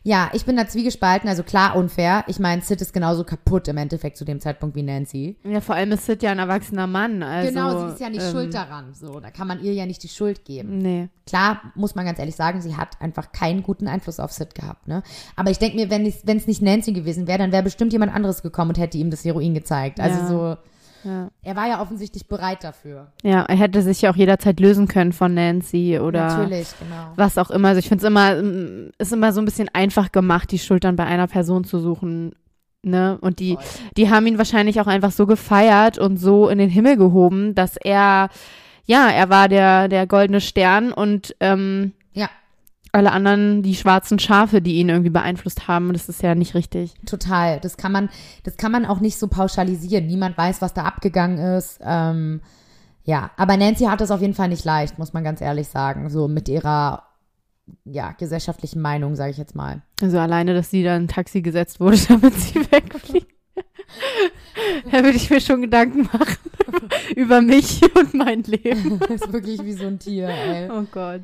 Ja, ich bin da zwiegespalten, also klar unfair. Ich meine, Sid ist genauso kaputt im Endeffekt zu dem Zeitpunkt wie Nancy. ja, vor allem ist Sid ja ein erwachsener Mann. Also, genau, sie ist ja nicht ähm, schuld daran. So, da kann man ihr ja nicht die Schuld geben. Nee. Klar, muss man ganz ehrlich sagen, sie hat einfach keinen guten Einfluss auf Sid gehabt, ne? Aber ich denke mir, wenn es nicht Nancy gewesen wäre, dann wäre bestimmt jemand anderes gekommen und hätte ihm das Heroin gezeigt. Also Ja. so, Ja. er war ja offensichtlich bereit dafür. ja, er hätte sich ja auch jederzeit lösen können von Nancy oder genau. was auch immer. Also ich finde es immer, mm, ist immer so ein bisschen einfach gemacht, die Schuld dann bei einer Person zu suchen. Ne? Und die, Voll. die haben ihn wahrscheinlich auch einfach so gefeiert und so in den Himmel gehoben, dass er, ja, er war der, der goldene Stern und ähm, Ja, alle anderen die schwarzen Schafe, die ihn irgendwie beeinflusst haben. Und das ist ja nicht richtig. total. Das kann man, das kann man auch nicht so pauschalisieren. Niemand weiß, was da abgegangen ist. Ähm, ja, aber Nancy hat es auf jeden Fall nicht leicht, muss man ganz ehrlich sagen. So mit ihrer, ja, gesellschaftlichen Meinung, sage ich jetzt mal. Also alleine, dass sie dann ein Taxi gesetzt wurde, damit sie wegfliegt. da würde ich mir schon Gedanken machen über mich und mein Leben. das ist wirklich wie so ein Tier, ey. Oh Gott.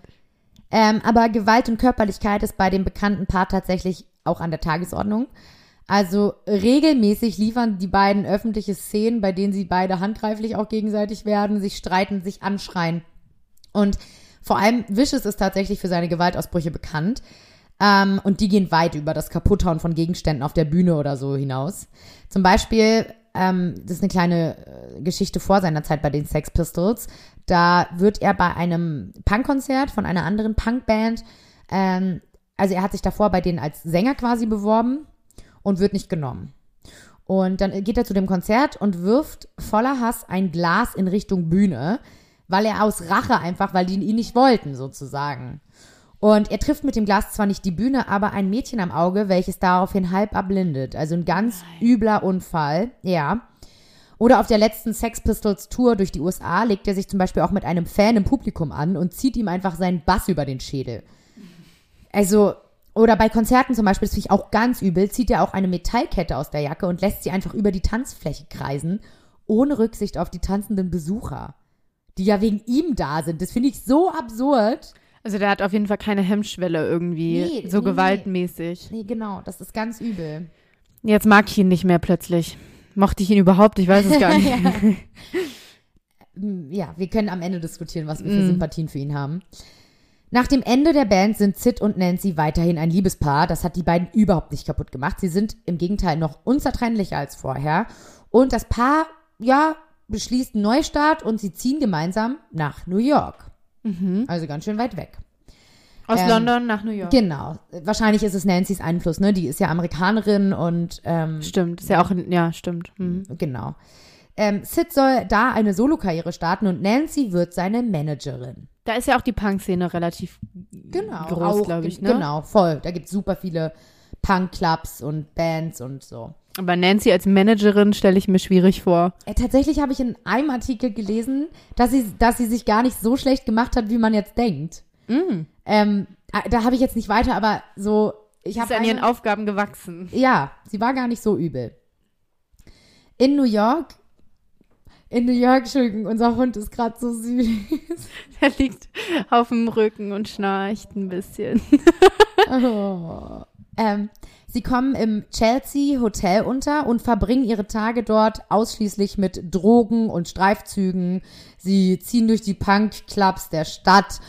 Ähm, aber Gewalt und Körperlichkeit ist bei dem bekannten Paar tatsächlich auch an der Tagesordnung. Also regelmäßig liefern die beiden öffentliche Szenen, bei denen sie beide handgreiflich auch gegenseitig werden, sich streiten, sich anschreien. Und vor allem Vicious ist tatsächlich für seine Gewaltausbrüche bekannt. Ähm, und die gehen weit über das Kaputthauen von Gegenständen auf der Bühne oder so hinaus. Zum Beispiel, ähm, das ist eine kleine äh, Geschichte vor seiner Zeit bei den Sex Pistols. Da wird er bei einem Punkkonzert von einer anderen Punkband, ähm, also er hat sich davor bei denen als Sänger quasi beworben und wird nicht genommen. Und dann geht er zu dem Konzert und wirft voller Hass ein Glas in Richtung Bühne, weil er aus Rache einfach, weil die ihn nicht wollten, sozusagen. Und er trifft mit dem Glas zwar nicht die Bühne, aber ein Mädchen am Auge, welches daraufhin halb erblindet. Also ein ganz übler Unfall, ja. Oder auf der letzten Sex Pistols Tour durch die USA legt er sich zum Beispiel auch mit einem Fan im Publikum an und zieht ihm einfach seinen Bass über den Schädel. Also, oder bei Konzerten zum Beispiel, das finde ich auch ganz übel, zieht er auch eine Metallkette aus der Jacke und lässt sie einfach über die Tanzfläche kreisen, ohne Rücksicht auf die tanzenden Besucher, die ja wegen ihm da sind. Das finde ich so absurd. Also der hat auf jeden Fall keine Hemmschwelle irgendwie, Nee, so nee, nee. gewaltmäßig. Nee, genau, das ist ganz übel. Jetzt mag ich ihn nicht mehr plötzlich. Mochte ich ihn überhaupt? Ich weiß es gar nicht. Ja, wir können am Ende diskutieren, was wir für Mm. Sympathien für ihn haben. Nach dem Ende der Band sind Sid und Nancy weiterhin ein Liebespaar. Das hat die beiden überhaupt nicht kaputt gemacht. Sie sind im Gegenteil noch unzertrennlicher als vorher. Und das Paar, ja, beschließt einen Neustart und sie ziehen gemeinsam nach New York. Also ganz schön weit weg. Aus Ähm, London nach New York. Genau. Wahrscheinlich ist es Nancy's Einfluss, ne? Die ist ja Amerikanerin und ähm, Stimmt, ist ja auch, ja, stimmt. Mhm. Genau. Ähm, Sid soll da eine Solokarriere starten und Nancy wird seine Managerin. Da ist ja auch die Punk-Szene relativ Genau. groß, glaube ich, ne? Genau, voll. Da gibt es super viele Punk-Clubs und Bands und so. Aber Nancy als Managerin stelle ich mir schwierig vor. Äh, tatsächlich habe ich in einem Artikel gelesen, dass sie, dass sie sich gar nicht so schlecht gemacht hat, wie man jetzt denkt. Mm. Ähm, äh, da habe ich jetzt nicht weiter, aber so, ich Sie ist habe an ihren eine- Aufgaben gewachsen. Ja, sie war gar nicht so übel. In New York in New York, Entschuldigung, unser Hund ist gerade so süß. Der liegt auf dem Rücken und schnarcht ein bisschen. Oh. Ähm, sie kommen im Chelsea Hotel unter und verbringen ihre Tage dort ausschließlich mit Drogen und Streifzügen. Sie ziehen durch die Punkclubs der Stadt.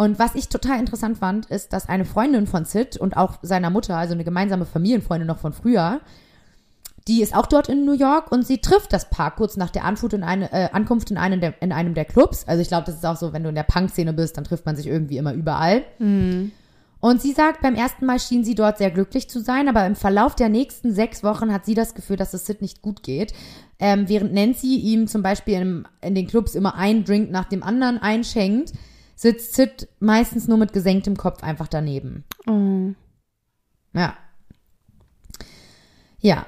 Und was ich total interessant fand, ist, dass eine Freundin von Sid und auch seiner Mutter, also eine gemeinsame Familienfreundin noch von früher, die ist auch dort in New York und sie trifft das Paar kurz nach der Anfut in eine, äh, Ankunft in einem, der, in einem der Clubs. Also ich glaube, das ist auch so, wenn du in der Punk-Szene bist, dann trifft man sich irgendwie immer überall. Und sie sagt, beim ersten Mal schien sie dort sehr glücklich zu sein, aber im Verlauf der nächsten sechs Wochen hat sie das Gefühl, dass es Sid nicht gut geht. Ähm, während Nancy ihm zum Beispiel in, in den Clubs immer einen Drink nach dem anderen einschenkt, sitzt Sid meistens nur mit gesenktem Kopf einfach daneben. Oh. Ja. Ja.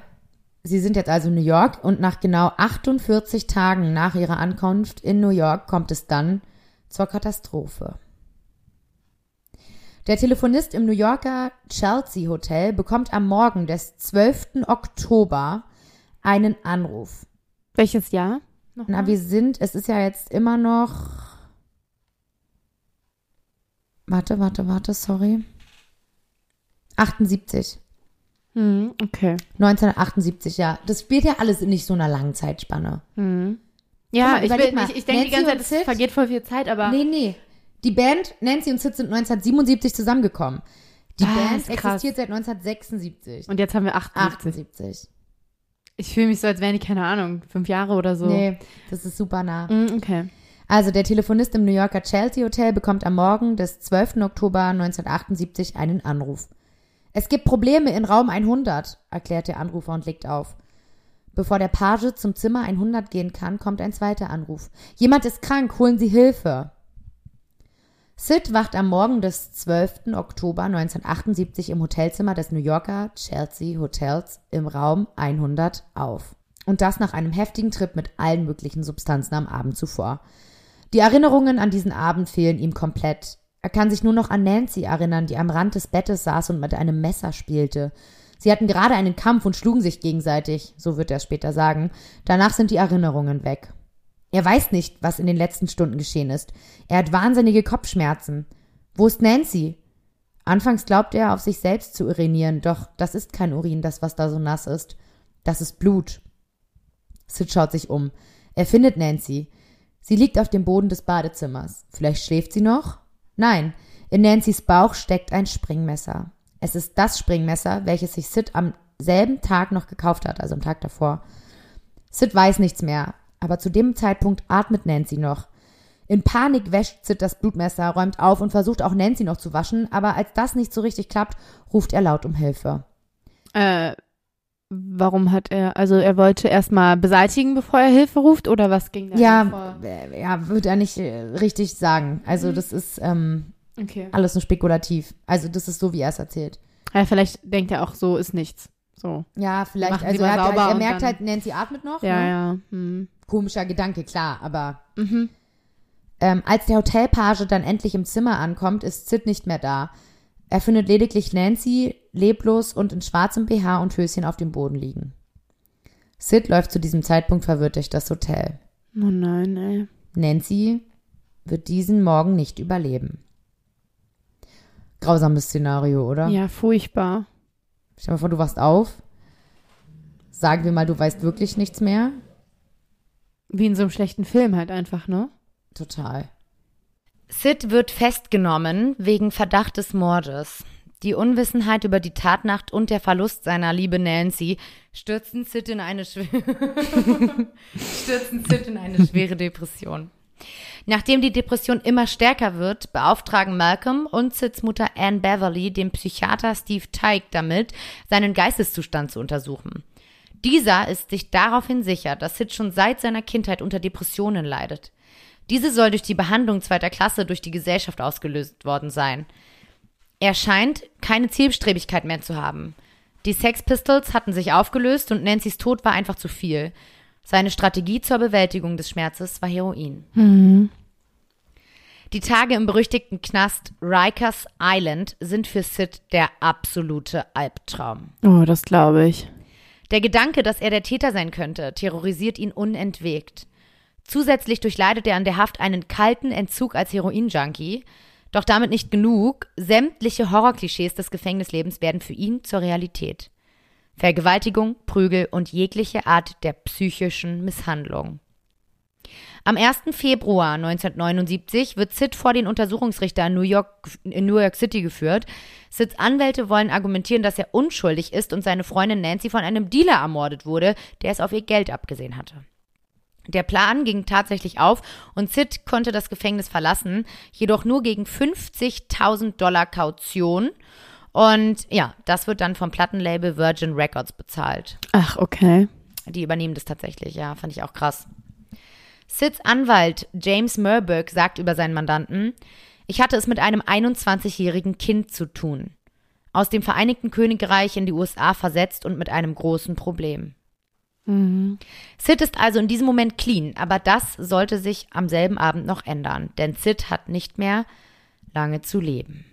Sie sind jetzt also in New York und nach genau 48 Tagen nach ihrer Ankunft in New York kommt es dann zur Katastrophe. Der Telefonist im New Yorker Chelsea Hotel bekommt am Morgen des 12. Oktober einen Anruf. Welches Jahr? Na, wir sind, es ist ja jetzt immer noch. Warte, warte, warte, sorry. 78. Hm, okay. 1978, ja. Das spielt ja alles in nicht so einer langen Zeitspanne. Ja, mal, ich, bin, ich, ich denke die ganze Zeit, es Sid? vergeht voll viel Zeit, aber Nee, nee. Die Band Nancy und Sid sind 1977 zusammengekommen. Die Was? Band existiert seit 1976. und jetzt haben wir 78. 78. Ich fühle mich so, als wären die, keine Ahnung, fünf Jahre oder so. Nee, das ist super nah. Mm, okay. Also der Telefonist im New Yorker Chelsea Hotel bekommt am Morgen des 12. Oktober 1978 einen Anruf. Es gibt Probleme in Raum 100, erklärt der Anrufer und legt auf. Bevor der Page zum Zimmer 100 gehen kann, kommt ein zweiter Anruf. Jemand ist krank, holen Sie Hilfe. Sid wacht am Morgen des 12. Oktober 1978 im Hotelzimmer des New Yorker Chelsea Hotels im Raum 100 auf. Und das nach einem heftigen Trip mit allen möglichen Substanzen am Abend zuvor. Die Erinnerungen an diesen Abend fehlen ihm komplett. Er kann sich nur noch an Nancy erinnern, die am Rand des Bettes saß und mit einem Messer spielte. Sie hatten gerade einen Kampf und schlugen sich gegenseitig, so wird er später sagen. Danach sind die Erinnerungen weg. Er weiß nicht, was in den letzten Stunden geschehen ist. Er hat wahnsinnige Kopfschmerzen. Wo ist Nancy? Anfangs glaubt er, auf sich selbst zu urinieren, doch das ist kein Urin, das, was da so nass ist. Das ist Blut. Sid schaut sich um. Er findet Nancy. Sie liegt auf dem Boden des Badezimmers. Vielleicht schläft sie noch? Nein. In Nancy's Bauch steckt ein Springmesser. Es ist das Springmesser, welches sich Sid am selben Tag noch gekauft hat, also am Tag davor. Sid weiß nichts mehr, aber zu dem Zeitpunkt atmet Nancy noch. In Panik wäscht Sid das Blutmesser, räumt auf und versucht auch Nancy noch zu waschen, aber als das nicht so richtig klappt, ruft er laut um Hilfe. Äh, warum hat er, also er wollte erstmal beseitigen, bevor er Hilfe ruft, oder was ging da Ja, vor? ja, würde er nicht äh, richtig sagen. Also das ist ähm, Okay. alles nur spekulativ. Also das ist so, wie er es erzählt. Ja, vielleicht denkt er auch so, ist nichts. So. Ja, vielleicht. Machen Also er, halt, er merkt halt, Nancy atmet noch. Ja, ne? ja. Hm. Komischer Gedanke, klar, aber Mhm. Ähm, als der Hotelpage dann endlich im Zimmer ankommt, ist Sid nicht mehr da. Er findet lediglich Nancy leblos und in schwarzem BH und Höschen auf dem Boden liegen. Sid läuft zu diesem Zeitpunkt verwirrt durch das Hotel. Oh nein, ey. Nancy wird diesen Morgen nicht überleben. Grausames Szenario, oder? Ja, furchtbar. Stell dir mal vor, du wachst auf. Sagen wir mal, du weißt wirklich nichts mehr. Wie in so einem schlechten Film halt einfach, ne? Total. Sid wird festgenommen wegen Verdacht des Mordes. Die Unwissenheit über die Tatnacht und der Verlust seiner liebe Nancy stürzen Sid in eine, schw stürzen Sid in eine schwere Depression. Nachdem die Depression immer stärker wird, beauftragen Malcolm und Sids Mutter Anne Beverly den Psychiater Steve Teig damit, seinen Geisteszustand zu untersuchen. Dieser ist sich daraufhin sicher, dass Sid schon seit seiner Kindheit unter Depressionen leidet. Diese soll durch die Behandlung zweiter Klasse durch die Gesellschaft ausgelöst worden sein. Er scheint keine Zielstrebigkeit mehr zu haben. Die Sex Pistols hatten sich aufgelöst und Nancy's Tod war einfach zu viel. Seine Strategie zur Bewältigung des Schmerzes war Heroin. Die Tage im berüchtigten Knast Rikers Island sind für Sid der absolute Albtraum. Oh, das glaube ich. Der Gedanke, dass er der Täter sein könnte, terrorisiert ihn unentwegt. Zusätzlich durchleidet er an der Haft einen kalten Entzug als Heroin-Junkie. Doch damit nicht genug. Sämtliche Horrorklischees des Gefängnislebens werden für ihn zur Realität. Vergewaltigung, Prügel und jegliche Art der psychischen Misshandlung. Am 1. Februar 1979 wird Sid vor den Untersuchungsrichter in New York, in New York City geführt. Sids Anwälte wollen argumentieren, dass er unschuldig ist und seine Freundin Nancy von einem Dealer ermordet wurde, der es auf ihr Geld abgesehen hatte. Der Plan ging tatsächlich auf und Sid konnte das Gefängnis verlassen, jedoch nur gegen 50.000 Dollar Kaution. Und ja, das wird dann vom Plattenlabel Virgin Records bezahlt. Ach, okay. Die übernehmen das tatsächlich, ja, fand ich auch krass. Sids Anwalt James Murberg sagt über seinen Mandanten, ich hatte es mit einem 21-jährigen Kind zu tun. Aus dem Vereinigten Königreich in die USA versetzt und mit einem großen Problem. Mhm. Sid ist also in diesem Moment clean, aber das sollte sich am selben Abend noch ändern, denn Sid hat nicht mehr lange zu leben.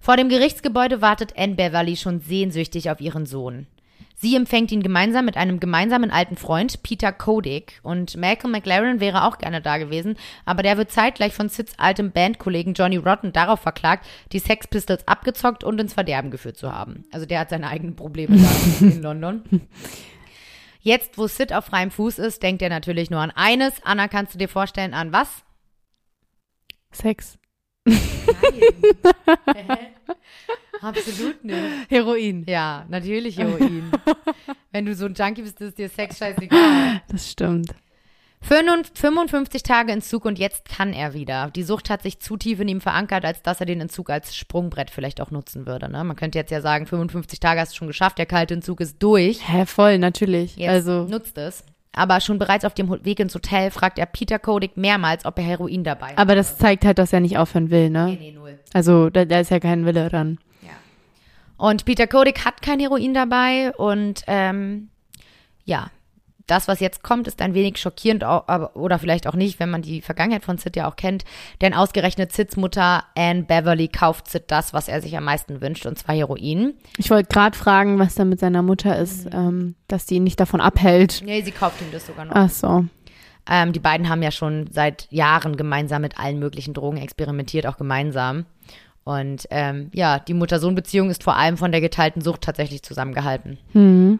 Vor dem Gerichtsgebäude wartet Anne Beverly schon sehnsüchtig auf ihren Sohn. Sie empfängt ihn gemeinsam mit einem gemeinsamen alten Freund, Peter Kodik. Und Malcolm McLaren wäre auch gerne da gewesen, aber der wird zeitgleich von Sids altem Bandkollegen Johnny Rotten darauf verklagt, die Sex Pistols abgezockt und ins Verderben geführt zu haben. Also der hat seine eigenen Probleme da in London. Jetzt, wo Sid auf freiem Fuß ist, denkt er natürlich nur an eines. Anna, kannst du dir vorstellen, an was? Sex. Absolut nicht. Heroin. Ja, natürlich Heroin. Wenn du so ein Junkie bist, ist dir Sex scheißegal. Das stimmt. 55 Tage Entzug und jetzt kann er wieder. Die Sucht hat sich zu tief in ihm verankert, als dass er den Entzug als Sprungbrett vielleicht auch nutzen würde. Ne? Man könnte jetzt ja sagen, 55 Tage hast du schon geschafft, der kalte Entzug ist durch. Hä, voll, natürlich. Jetzt also, nutzt es. Aber schon bereits auf dem Weg ins Hotel fragt er Peter Kodik mehrmals, ob er Heroin dabei hat. aber das zeigt halt, dass er nicht aufhören will, ne? Nee, nee, null. Also, da, da ist ja kein Wille dran. Und Peter Kodik hat kein Heroin dabei und ähm, ja, das, was jetzt kommt, ist ein wenig schockierend oder vielleicht auch nicht, wenn man die Vergangenheit von Sid ja auch kennt. Denn ausgerechnet Sids Mutter Anne Beverly kauft Sid das, was er sich am meisten wünscht, und zwar Heroin. Ich wollte gerade fragen, was da mit seiner Mutter ist, ähm, dass die ihn nicht davon abhält. Nee, sie kauft ihm das sogar noch. Ach so. Ähm, die beiden haben ja schon seit Jahren gemeinsam mit allen möglichen Drogen experimentiert, auch gemeinsam. Und ähm, ja, die Mutter-Sohn-Beziehung ist vor allem von der geteilten Sucht tatsächlich zusammengehalten. Hm.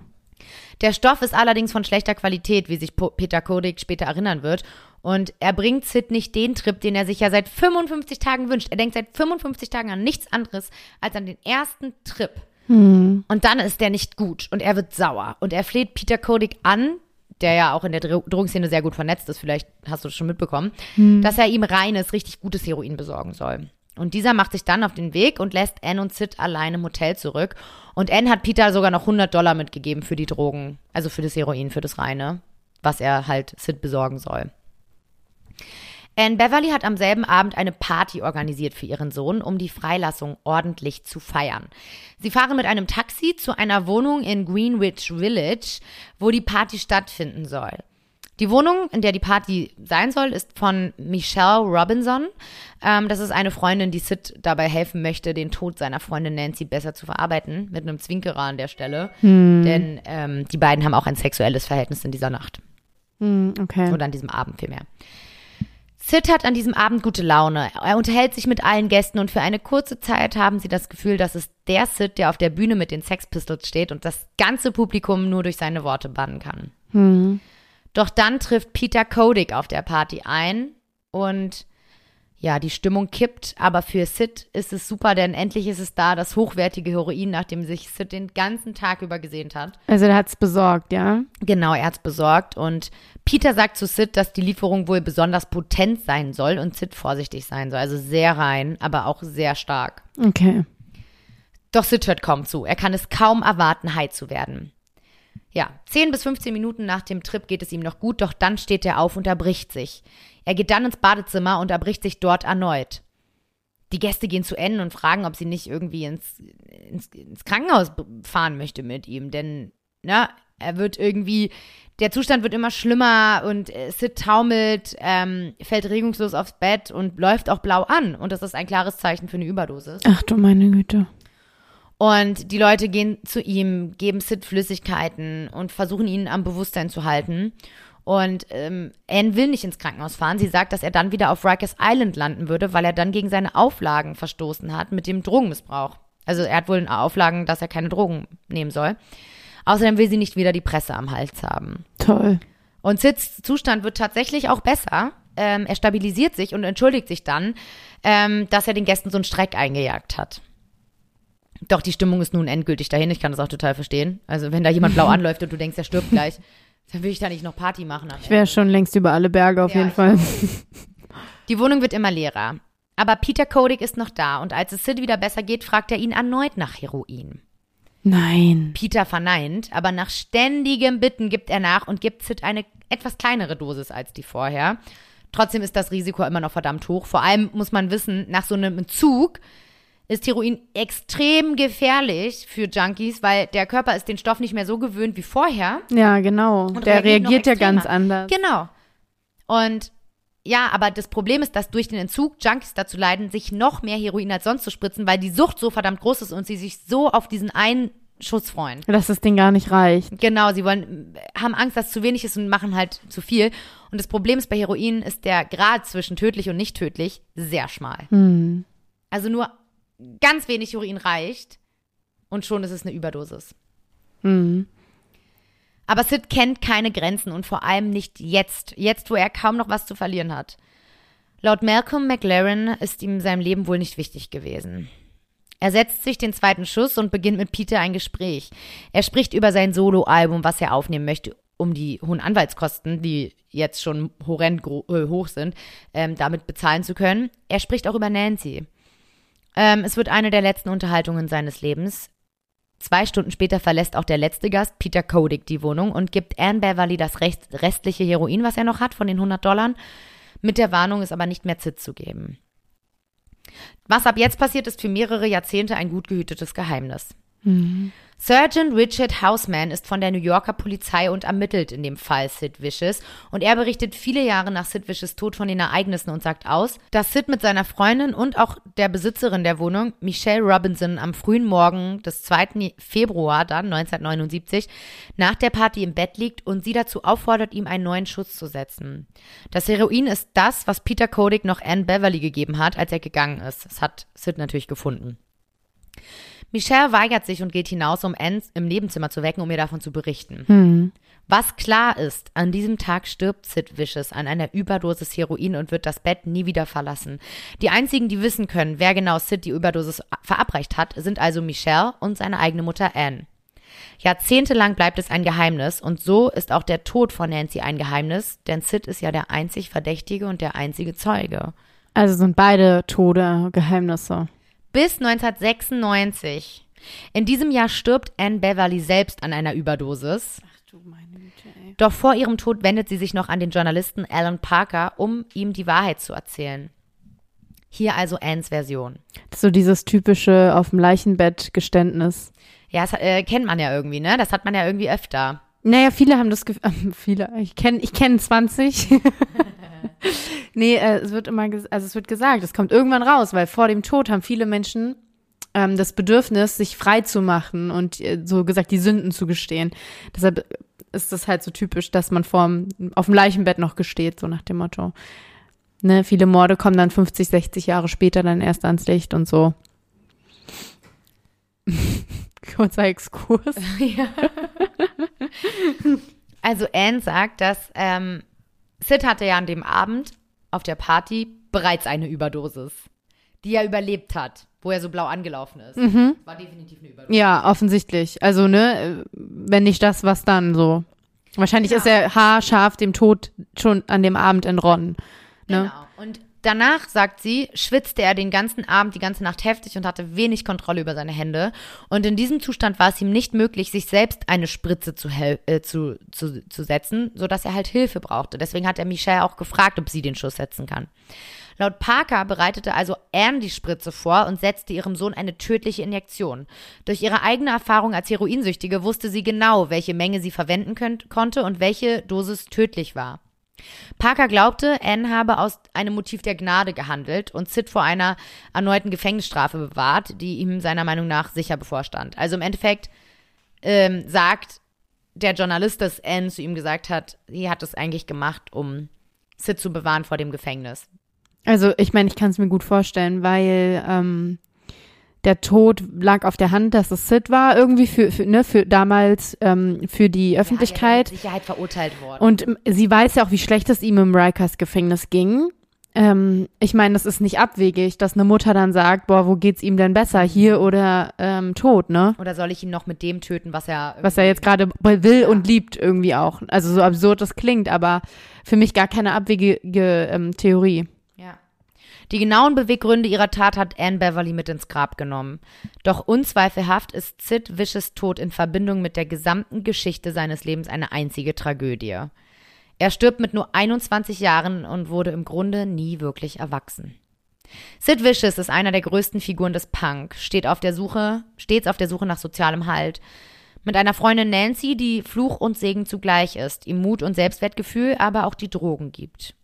Der Stoff ist allerdings von schlechter Qualität, wie sich Peter Kodik später erinnern wird. Und er bringt Sid nicht den Trip, den er sich ja seit 55 Tagen wünscht. Er denkt seit 55 Tagen an nichts anderes als an den ersten Trip. Und dann ist der nicht gut und er wird sauer. Und er fleht Peter Kodik an, der ja auch in der Dro Drogenszene sehr gut vernetzt ist, vielleicht hast du das schon mitbekommen, dass er ihm reines, richtig gutes Heroin besorgen soll. Und dieser macht sich dann auf den Weg und lässt Anne und Sid allein im Hotel zurück. Und Anne hat Peter sogar noch 100 Dollar mitgegeben für die Drogen, also für das Heroin, für das Reine, was er halt Sid besorgen soll. Anne Beverly hat am selben Abend eine Party organisiert für ihren Sohn, um die Freilassung ordentlich zu feiern. Sie fahren mit einem Taxi zu einer Wohnung in Greenwich Village, wo die Party stattfinden soll. Die Wohnung, in der die Party sein soll, ist von Michelle Robinson. Ähm, das ist eine Freundin, die Sid dabei helfen möchte, den Tod seiner Freundin Nancy besser zu verarbeiten, mit einem Zwinkerer an der Stelle. Denn ähm, die beiden haben auch ein sexuelles Verhältnis in dieser Nacht. Hm, okay. Oder an diesem Abend vielmehr. Sid hat an diesem Abend gute Laune. Er unterhält sich mit allen Gästen und für eine kurze Zeit haben sie das Gefühl, dass es der Sid, der auf der Bühne mit den Sex Pistols steht und das ganze Publikum nur durch seine Worte bannen kann. Hm. Doch dann trifft Peter Kodik auf der Party ein und ja, die Stimmung kippt, aber für Sid ist es super, denn endlich ist es da, das hochwertige Heroin, nachdem sich Sid den ganzen Tag über gesehnt hat. Also, der hat's besorgt, ja? Genau, er hat's besorgt und Peter sagt zu Sid, dass die Lieferung wohl besonders potent sein soll und Sid vorsichtig sein soll. Also sehr rein, aber auch sehr stark. Okay. Doch Sid hört kaum zu. Er kann es kaum erwarten, high zu werden. Ja, 10 bis 15 Minuten nach dem Trip geht es ihm noch gut, doch dann steht er auf und erbricht sich. Er geht dann ins Badezimmer und erbricht sich dort erneut. Die Gäste gehen zu N und fragen, ob sie nicht irgendwie ins, ins, ins Krankenhaus fahren möchte mit ihm, denn, na, er wird irgendwie, der Zustand wird immer schlimmer und Sid taumelt, ähm, fällt regungslos aufs Bett und läuft auch blau an und das ist ein klares Zeichen für eine Überdosis. Ach du meine Güte. Und die Leute gehen zu ihm, geben Sid Flüssigkeiten und versuchen ihn am Bewusstsein zu halten. Und ähm, Anne will nicht ins Krankenhaus fahren. Sie sagt, dass er dann wieder auf Rikers Island landen würde, weil er dann gegen seine Auflagen verstoßen hat mit dem Drogenmissbrauch. Also er hat wohl Auflagen, dass er keine Drogen nehmen soll. Außerdem will sie nicht wieder die Presse am Hals haben. Toll. Und Sids Zustand wird tatsächlich auch besser. Ähm, er stabilisiert sich und entschuldigt sich dann, ähm, dass er den Gästen so einen Streck eingejagt hat. Doch die Stimmung ist nun endgültig dahin. Ich kann das auch total verstehen. Also wenn da jemand blau anläuft und du denkst, er stirbt gleich, dann will ich da nicht noch Party machen. Ich wäre schon längst über alle Berge auf Ja, jeden Fall. Die Wohnung wird immer leerer. Aber Peter Kodik ist noch da und als es Sid wieder besser geht, fragt er ihn erneut nach Heroin. Nein. Peter verneint, aber nach ständigem Bitten gibt er nach und gibt Sid eine etwas kleinere Dosis als die vorher. Trotzdem ist das Risiko immer noch verdammt hoch. Vor allem muss man wissen, nach so einem Entzug ist Heroin extrem gefährlich für Junkies, weil der Körper ist den Stoff nicht mehr so gewöhnt wie vorher. Ja, genau. Und Der reagiert reagiert ja ganz anders. Genau. Und ja, aber das Problem ist, dass durch den Entzug Junkies dazu leiden, sich noch mehr Heroin als sonst zu spritzen, weil die Sucht so verdammt groß ist und sie sich so auf diesen einen Schuss freuen. Dass das Ding gar nicht reicht. Genau, sie wollen, haben Angst, dass zu wenig ist und machen halt zu viel. Und das Problem ist bei Heroin ist der Grad zwischen tödlich und nicht tödlich sehr schmal. Hm. Also nur ganz wenig Heroin reicht und schon ist es eine Überdosis. Hm. Aber Sid kennt keine Grenzen und vor allem nicht jetzt, jetzt wo er kaum noch was zu verlieren hat. Laut Malcolm McLaren ist ihm sein Leben wohl nicht wichtig gewesen. Er setzt sich den zweiten Schuss und beginnt mit Peter ein Gespräch. Er spricht über sein Soloalbum, was er aufnehmen möchte, um die hohen Anwaltskosten, die jetzt schon horrend äh, hoch sind, ähm, damit bezahlen zu können. Er spricht auch über Nancy. Ähm, es wird eine der letzten Unterhaltungen seines Lebens. Zwei Stunden später verlässt auch der letzte Gast, Peter Kodik, die Wohnung und gibt Anne Beverly das rest restliche Heroin, was er noch hat, von den 100 Dollar, mit der Warnung, es aber nicht mehr Zit zu geben. Was ab jetzt passiert, ist für mehrere Jahrzehnte ein gut gehütetes Geheimnis. Sergeant Richard Houseman ist von der New Yorker Polizei und ermittelt in dem Fall Sid Vicious und er berichtet viele Jahre nach Sid Vicious Tod von den Ereignissen und sagt aus, dass Sid mit seiner Freundin und auch der Besitzerin der Wohnung, Michelle Robinson, am frühen Morgen des 2. Februar dann 1979 nach der Party im Bett liegt und sie dazu auffordert, ihm einen neuen Schuss zu setzen. Das Heroin ist das, was Peter Kodik noch Anne Beverly gegeben hat, als er gegangen ist. Das hat Sid natürlich gefunden. Michelle weigert sich und geht hinaus, um Anne im Nebenzimmer zu wecken, um ihr davon zu berichten. Was klar ist, an diesem Tag stirbt Sid Vicious an einer Überdosis Heroin und wird das Bett nie wieder verlassen. Die einzigen, die wissen können, wer genau Sid die Überdosis verabreicht hat, sind also Michelle und seine eigene Mutter Anne. Jahrzehntelang bleibt es ein Geheimnis und so ist auch der Tod von Nancy ein Geheimnis, denn Sid ist ja der einzig Verdächtige und der einzige Zeuge. Also sind beide Tode Geheimnisse. Bis 1996. In diesem Jahr stirbt Anne Beverly selbst an einer Überdosis. Ach du meine Güte, ey. Doch vor ihrem Tod wendet sie sich noch an den Journalisten Alan Parker, um ihm die Wahrheit zu erzählen. Hier also Annes Version. So dieses typische auf dem Leichenbett Geständnis. Ja, das äh, kennt man ja irgendwie, ne? Das hat man ja irgendwie öfter. Naja, viele haben das Gefühl, viele, ich kenne ich kenn 20. nee, äh, es wird immer, also es wird gesagt, es kommt irgendwann raus, weil vor dem Tod haben viele Menschen ähm, das Bedürfnis, sich frei zu machen und äh, so gesagt die Sünden zu gestehen. Deshalb ist das halt so typisch, dass man vorm, auf dem Leichenbett noch gesteht, so nach dem Motto. Ne, viele Morde kommen dann 50, 60 Jahre später dann erst ans Licht und so. Kurzer Exkurs. Also Anne sagt, dass ähm, Sid hatte ja an dem Abend auf der Party bereits eine Überdosis, die er überlebt hat, wo er so blau angelaufen ist. War definitiv eine Überdosis. Ja, offensichtlich. Also, ne, wenn nicht das, was dann so. Wahrscheinlich Ja. ist er haarscharf dem Tod schon an dem Abend entronnen. Ne? Genau. Und danach, sagt sie, schwitzte er den ganzen Abend, die ganze Nacht heftig und hatte wenig Kontrolle über seine Hände. Und in diesem Zustand war es ihm nicht möglich, sich selbst eine Spritze zu, äh, zu, zu, zu setzen, sodass er halt Hilfe brauchte. Deswegen hat er Michelle auch gefragt, ob sie den Schuss setzen kann. Laut Parker bereitete also Anne die Spritze vor und setzte ihrem Sohn eine tödliche Injektion. Durch ihre eigene Erfahrung als Heroinsüchtige wusste sie genau, welche Menge sie verwenden konnte und welche Dosis tödlich war. Parker glaubte, Anne habe aus einem Motiv der Gnade gehandelt und Sid vor einer erneuten Gefängnisstrafe bewahrt, die ihm seiner Meinung nach sicher bevorstand. Also im Endeffekt ähm, sagt der Journalist des Anne zu ihm gesagt hat, sie hat es eigentlich gemacht, um Sid zu bewahren vor dem Gefängnis. Also ich meine, ich kann es mir gut vorstellen, weil ähm, der Tod lag auf der Hand, dass es Sid war, irgendwie für, für, ne, für damals ähm, für die Öffentlichkeit. Ja, mit Sicherheit verurteilt worden. Und sie weiß ja auch, wie schlecht es ihm im Rikers Gefängnis ging. Ähm, ich meine, das ist nicht abwegig, dass eine Mutter dann sagt, boah, wo geht's ihm denn besser, hier oder ähm, tot, ne? Oder soll ich ihn noch mit dem töten, was er was er jetzt gerade will und liebt irgendwie auch. Also so absurd das klingt, aber für mich gar keine abwegige ähm, Theorie. Die genauen Beweggründe ihrer Tat hat Anne Beverly mit ins Grab genommen. Doch unzweifelhaft ist Sid Wishes Tod in Verbindung mit der gesamten Geschichte seines Lebens eine einzige Tragödie. Er stirbt mit nur 21 Jahren und wurde im Grunde nie wirklich erwachsen. Sid Vicious ist einer der größten Figuren des Punk, steht auf der Suche, stets auf der Suche nach sozialem Halt. Mit einer Freundin Nancy, die Fluch und Segen zugleich ist, ihm Mut und Selbstwertgefühl, aber auch die Drogen gibt.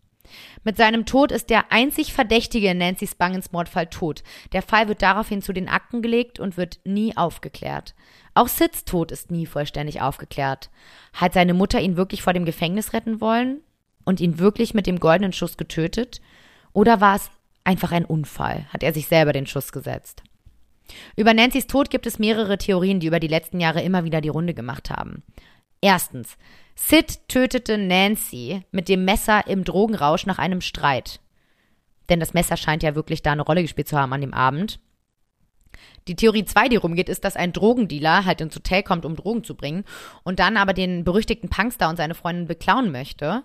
Mit seinem Tod ist der einzig Verdächtige in Nancy Spangens Mordfall tot. Der Fall wird daraufhin zu den Akten gelegt und wird nie aufgeklärt. Auch Sids Tod ist nie vollständig aufgeklärt. Hat seine Mutter ihn wirklich vor dem Gefängnis retten wollen und ihn wirklich mit dem goldenen Schuss getötet? Oder war es einfach ein Unfall? Hat er sich selber den Schuss gesetzt? Über Nancy's Tod gibt es mehrere Theorien, die über die letzten Jahre immer wieder die Runde gemacht haben. Erstens, Sid tötete Nancy mit dem Messer im Drogenrausch nach einem Streit. Denn das Messer scheint ja wirklich da eine Rolle gespielt zu haben an dem Abend. Die Theorie 2, die rumgeht, ist, dass ein Drogendealer halt ins Hotel kommt, um Drogen zu bringen und dann aber den berüchtigten Punkster und seine Freundin beklauen möchte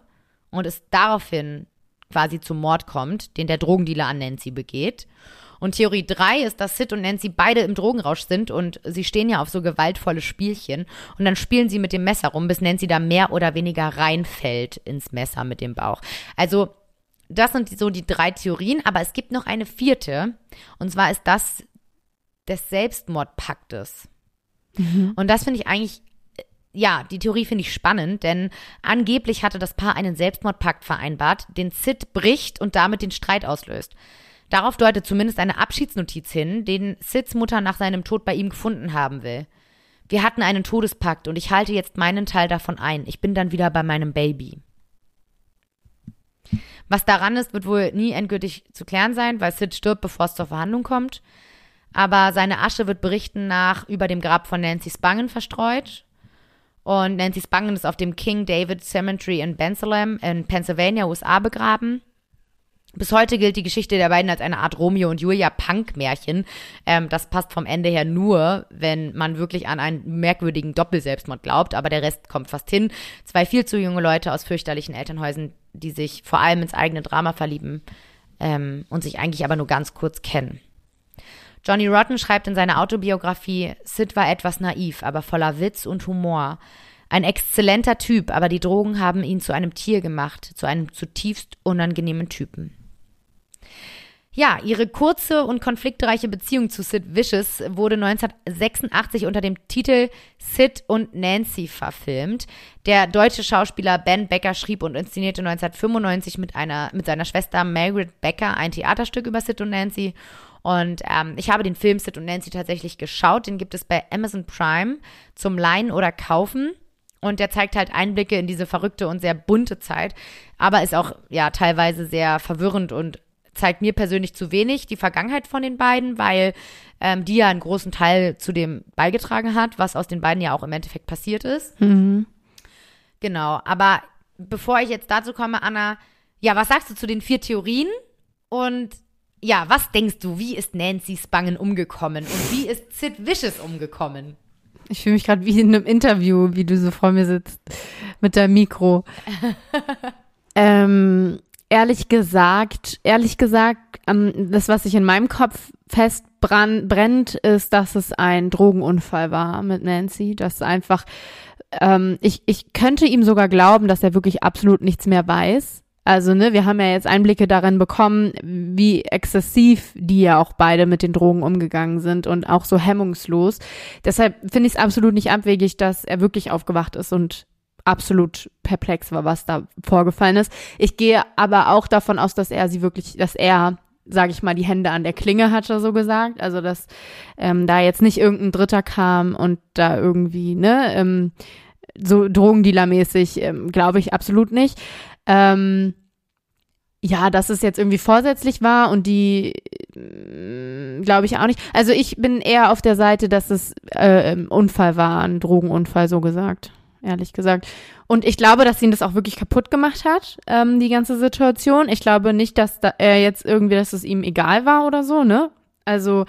und es daraufhin quasi zum Mord kommt, den der Drogendealer an Nancy begeht. Und Theorie 3 ist, dass Sid und Nancy beide im Drogenrausch sind und sie stehen ja auf so gewaltvolle Spielchen und dann spielen sie mit dem Messer rum, bis Nancy da mehr oder weniger reinfällt ins Messer mit dem Bauch. Also das sind so die drei Theorien, aber es gibt noch eine vierte und zwar ist das des Selbstmordpaktes. Mhm. Und das finde ich eigentlich, ja, die Theorie finde ich spannend, denn angeblich hatte das Paar einen Selbstmordpakt vereinbart, den Sid bricht und damit den Streit auslöst. Darauf deutet zumindest eine Abschiedsnotiz hin, den Sids Mutter nach seinem Tod bei ihm gefunden haben will. Wir hatten einen Todespakt und ich halte jetzt meinen Teil davon ein. Ich bin dann wieder bei meinem Baby. Was daran ist, wird wohl nie endgültig zu klären sein, weil Sid stirbt, bevor es zur Verhandlung kommt aber seine Asche wird berichten nach über dem Grab von Nancy Spangen verstreut. Und Nancy Spangen ist auf dem King David Cemetery in in Pennsylvania, USA begraben. Bis heute gilt die Geschichte der beiden als eine Art Romeo und Julia Punk-Märchen. Ähm, das passt vom Ende her nur, wenn man wirklich an einen merkwürdigen Doppelselbstmord glaubt, aber der Rest kommt fast hin. Zwei viel zu junge Leute aus fürchterlichen Elternhäusern, die sich vor allem ins eigene Drama verlieben ähm, und sich eigentlich aber nur ganz kurz kennen. Johnny Rotten schreibt in seiner Autobiografie, Sid war etwas naiv, aber voller Witz und Humor. Ein exzellenter Typ, aber die Drogen haben ihn zu einem Tier gemacht, zu einem zutiefst unangenehmen Typen. Ja, ihre kurze und konfliktreiche Beziehung zu Sid Vicious wurde 1986 unter dem Titel Sid und Nancy verfilmt. Der deutsche Schauspieler Ben Becker schrieb und inszenierte 1995 mit einer mit seiner Schwester Margaret Becker ein Theaterstück über Sid und Nancy und ähm, ich habe den Film Sid und Nancy tatsächlich geschaut. Den gibt es bei Amazon Prime zum Leihen oder Kaufen. Und der zeigt halt Einblicke in diese verrückte und sehr bunte Zeit, aber ist auch ja teilweise sehr verwirrend und zeigt mir persönlich zu wenig die Vergangenheit von den beiden, weil ähm, die ja einen großen Teil zu dem beigetragen hat, was aus den beiden ja auch im Endeffekt passiert ist. Mhm. Genau, aber bevor ich jetzt dazu komme, Anna, ja, was sagst du zu den vier Theorien? Und ja, was denkst du, wie ist Nancy Spangen umgekommen und wie ist Sid Vicious umgekommen? Ich fühle mich gerade wie in einem Interview, wie du so vor mir sitzt mit deinem Mikro. ähm, ehrlich gesagt, ehrlich gesagt, ähm, das, was sich in meinem Kopf festbrennt, ist, dass es ein Drogenunfall war mit Nancy. Dass einfach, ähm, ich, ich könnte ihm sogar glauben, dass er wirklich absolut nichts mehr weiß. Also, ne, wir haben ja jetzt Einblicke darin bekommen, wie exzessiv die ja auch beide mit den Drogen umgegangen sind und auch so hemmungslos. Deshalb finde ich es absolut nicht abwegig, dass er wirklich aufgewacht ist und absolut perplex war, was da vorgefallen ist. Ich gehe aber auch davon aus, dass er sie wirklich, dass er sage ich mal, die Hände an der Klinge hatte, so gesagt. Also, dass ähm, da jetzt nicht irgendein Dritter kam und da irgendwie, ne, ähm, so Drogendealer-mäßig, ähm, glaube ich absolut nicht. Ähm, ja, dass es jetzt irgendwie vorsätzlich war und die äh, glaube ich auch nicht. Also ich bin eher auf der Seite, dass es äh, ein Unfall war, ein Drogenunfall, so gesagt, ehrlich gesagt. Und ich glaube, dass ihn das auch wirklich kaputt gemacht hat, ähm, die ganze Situation. Ich glaube nicht, dass da, er jetzt irgendwie, dass es ihm egal war oder so, ne? Also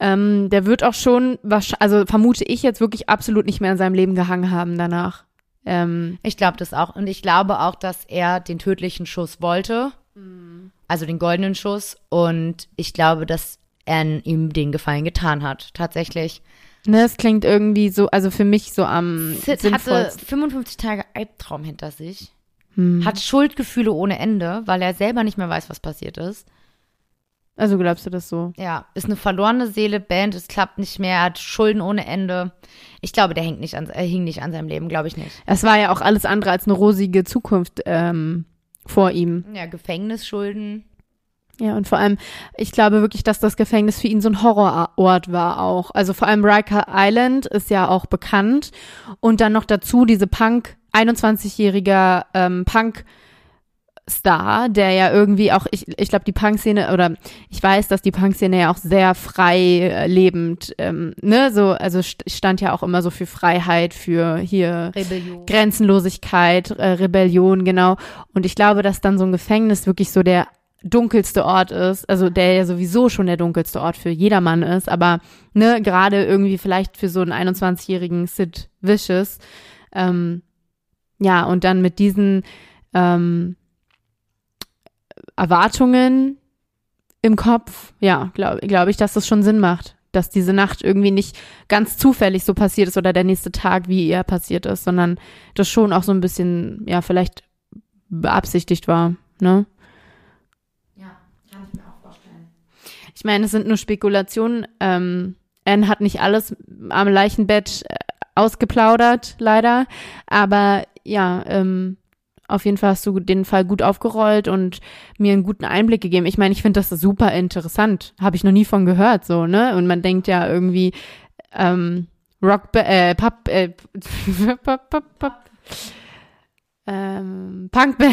ähm, der wird auch schon, also vermute ich jetzt wirklich absolut nicht mehr in seinem Leben gehangen haben danach. Ähm, ich glaube das auch. Und ich glaube auch, dass er den tödlichen Schuss wollte. Mhm. Also den goldenen Schuss. Und ich glaube, dass er ihm den Gefallen getan hat, tatsächlich. Ne, es klingt irgendwie so, also für mich so am Sid hatte 55 Tage Albtraum hinter sich. Hm. Hat Schuldgefühle ohne Ende, weil er selber nicht mehr weiß, was passiert ist. Also glaubst du das so? Ja, ist eine verlorene Seele, Band, es klappt nicht mehr, hat Schulden ohne Ende. Ich glaube, der hängt nicht an, er hing nicht an seinem Leben, glaube ich nicht. Es war ja auch alles andere als eine rosige Zukunft ähm, vor ihm. Ja, Gefängnisschulden. Ja, und vor allem, ich glaube wirklich, dass das Gefängnis für ihn so ein Horrorort war auch. Also vor allem Riker Island ist ja auch bekannt. Und dann noch dazu diese Punk, 21-jähriger ähm, Punk- Star, der ja irgendwie auch, ich, ich glaube, die Punk-Szene, oder ich weiß, dass die Punk-Szene ja auch sehr frei äh, lebend, ähm, ne, so, also stand ja auch immer so für Freiheit, für hier Rebellion. Grenzenlosigkeit, äh, Rebellion, genau. Und ich glaube, dass dann so ein Gefängnis wirklich so der dunkelste Ort ist, also der ja sowieso schon der dunkelste Ort für jedermann ist, aber ne, gerade irgendwie vielleicht für so einen 21-jährigen Sid Vicious, ähm, ja, und dann mit diesen ähm, Erwartungen im Kopf, ja, glaube glaub ich, dass das schon Sinn macht. Dass diese Nacht irgendwie nicht ganz zufällig so passiert ist oder der nächste Tag, wie er passiert ist, sondern das schon auch so ein bisschen, ja, vielleicht beabsichtigt war, ne? Ja, kann ich mir auch vorstellen. Ich meine, es sind nur Spekulationen. Ähm, Anne hat nicht alles am Leichenbett äh, ausgeplaudert, leider. Aber ja, ähm, auf jeden Fall hast du den Fall gut aufgerollt und mir einen guten Einblick gegeben. Ich meine, ich finde das super interessant. Habe ich noch nie von gehört, so, ne? Und man denkt ja irgendwie, ähm, Rock, äh, Pop, äh, pop, pop, pop, ähm, Punkband.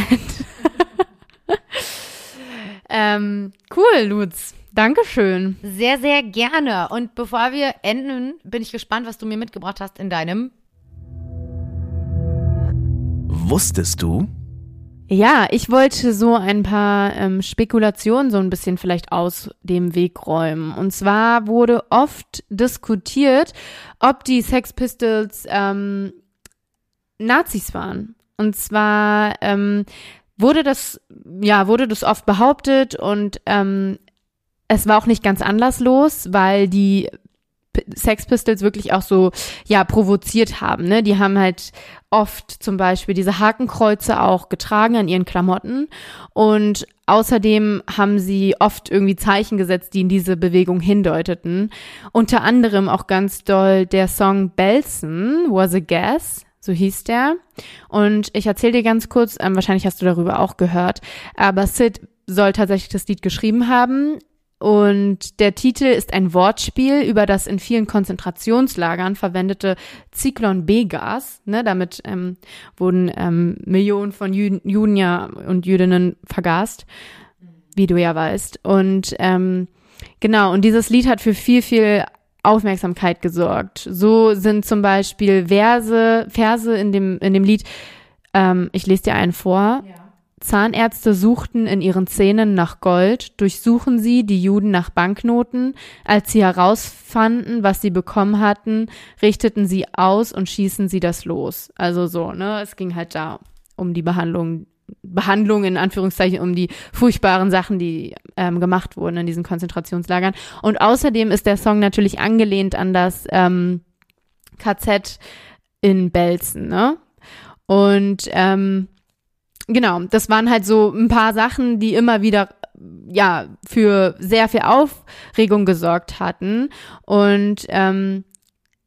ähm, cool, Lutz. Dankeschön. Sehr, sehr gerne. Und bevor wir enden, bin ich gespannt, was du mir mitgebracht hast in deinem Wusstest du? Ja, ich wollte so ein paar ähm, Spekulationen so ein bisschen vielleicht aus dem Weg räumen. Und zwar wurde oft diskutiert, ob die Sex Pistols ähm, Nazis waren. Und zwar ähm, wurde das, ja, wurde das oft behauptet und ähm, es war auch nicht ganz anlasslos, weil die Sex Pistols wirklich auch so, ja, provoziert haben. Ne? Die haben halt oft zum Beispiel diese Hakenkreuze auch getragen an ihren Klamotten und außerdem haben sie oft irgendwie Zeichen gesetzt, die in diese Bewegung hindeuteten. Unter anderem auch ganz doll der Song Belson was a Guess. So hieß der. Und ich erzähle dir ganz kurz, ähm, wahrscheinlich hast du darüber auch gehört, aber Sid soll tatsächlich das Lied geschrieben haben. Und der Titel ist ein Wortspiel über das in vielen Konzentrationslagern verwendete Zyklon B-Gas. Ne, damit ähm, wurden ähm, Millionen von Jü Juden ja und Jüdinnen vergast, wie du ja weißt. Und ähm, genau, und dieses Lied hat für viel, viel Aufmerksamkeit gesorgt. So sind zum Beispiel Verse, Verse in dem, in dem Lied, ähm, ich lese dir einen vor. Ja. Zahnärzte suchten in ihren Zähnen nach Gold, durchsuchen sie die Juden nach Banknoten. Als sie herausfanden, was sie bekommen hatten, richteten sie aus und schießen sie das los. Also so, ne? Es ging halt da um die Behandlung, Behandlung in Anführungszeichen, um die furchtbaren Sachen, die ähm, gemacht wurden in diesen Konzentrationslagern. Und außerdem ist der Song natürlich angelehnt an das ähm, KZ in Belzen, ne? Und ähm, genau, das waren halt so ein paar Sachen, die immer wieder ja für sehr viel Aufregung gesorgt hatten. Und ähm,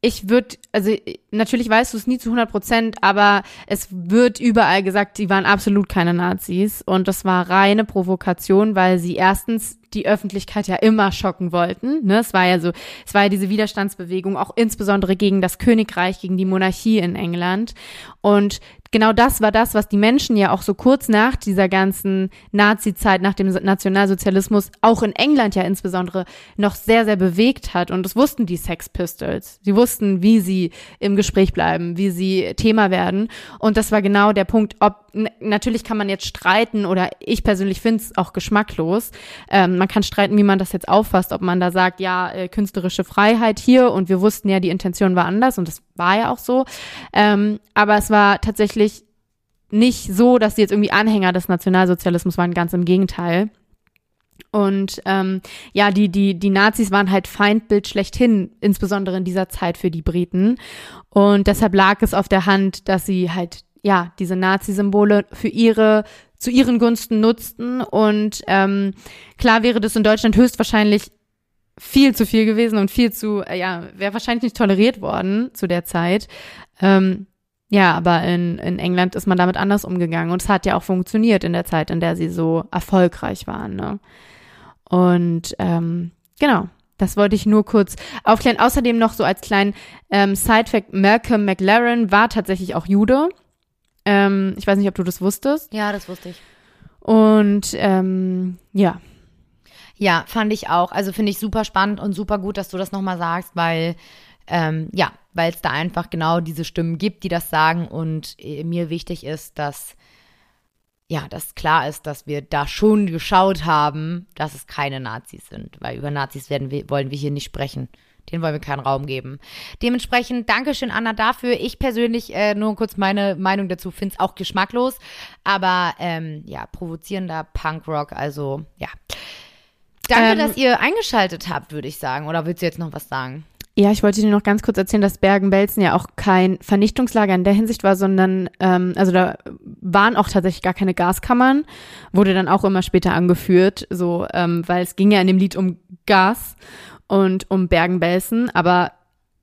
ich würde, also natürlich weißt du es nie zu 100 Prozent, aber es wird überall gesagt, die waren absolut keine Nazis und das war reine Provokation, weil sie erstens die Öffentlichkeit ja immer schocken wollten. Ne? Es war ja so, es war ja diese Widerstandsbewegung, auch insbesondere gegen das Königreich, gegen die Monarchie in England. Und genau das war das, was die Menschen ja auch so kurz nach dieser ganzen Nazi-Zeit, nach dem Nationalsozialismus, auch in England ja insbesondere, noch sehr, sehr bewegt hat. Und das wussten die Sex Pistols. Sie wussten, wie sie im Gespräch bleiben, wie sie Thema werden. Und das war genau der Punkt, ob, natürlich kann man jetzt streiten oder ich persönlich finde es auch geschmacklos. Ähm, man kann streiten, wie man das jetzt auffasst, ob man da sagt, ja, äh, künstlerische Freiheit hier und wir wussten ja, die Intention war anders und das war ja auch so. Ähm, aber es war tatsächlich nicht so, dass sie jetzt irgendwie Anhänger des Nationalsozialismus waren, ganz im Gegenteil. Und ähm, ja, die, die, die Nazis waren halt Feindbild schlechthin, insbesondere in dieser Zeit für die Briten. Und deshalb lag es auf der Hand, dass sie halt, ja, diese Nazi-Symbole für ihre, zu ihren Gunsten nutzten. Und ähm, klar wäre das in Deutschland höchstwahrscheinlich viel zu viel gewesen und viel zu, äh, ja, wäre wahrscheinlich nicht toleriert worden zu der Zeit. Ähm, ja, aber in, in England ist man damit anders umgegangen und es hat ja auch funktioniert in der Zeit, in der sie so erfolgreich waren. Ne? Und ähm, genau, das wollte ich nur kurz aufklären. Außerdem noch so als kleinen ähm, Side-Fact, Malcolm McLaren war tatsächlich auch Jude. Ähm, ich weiß nicht, ob du das wusstest. Ja, das wusste ich. Und ähm, ja, ja, fand ich auch. Also finde ich super spannend und super gut, dass du das nochmal sagst, weil ähm, ja, weil es da einfach genau diese Stimmen gibt, die das sagen und äh, mir wichtig ist, dass ja, dass klar ist, dass wir da schon geschaut haben, dass es keine Nazis sind, weil über Nazis werden wir, wollen wir hier nicht sprechen. Den wollen wir keinen Raum geben. Dementsprechend, Dankeschön, Anna, dafür. Ich persönlich, äh, nur kurz meine Meinung dazu, finde es auch geschmacklos, aber ähm, ja, provozierender Punkrock, also ja. Danke, ähm, dass ihr eingeschaltet habt, würde ich sagen. Oder willst du jetzt noch was sagen? Ja, ich wollte dir noch ganz kurz erzählen, dass Bergen-Belsen ja auch kein Vernichtungslager in der Hinsicht war, sondern ähm, also da waren auch tatsächlich gar keine Gaskammern, wurde dann auch immer später angeführt, so ähm, weil es ging ja in dem Lied um Gas und um Bergen-Belsen, aber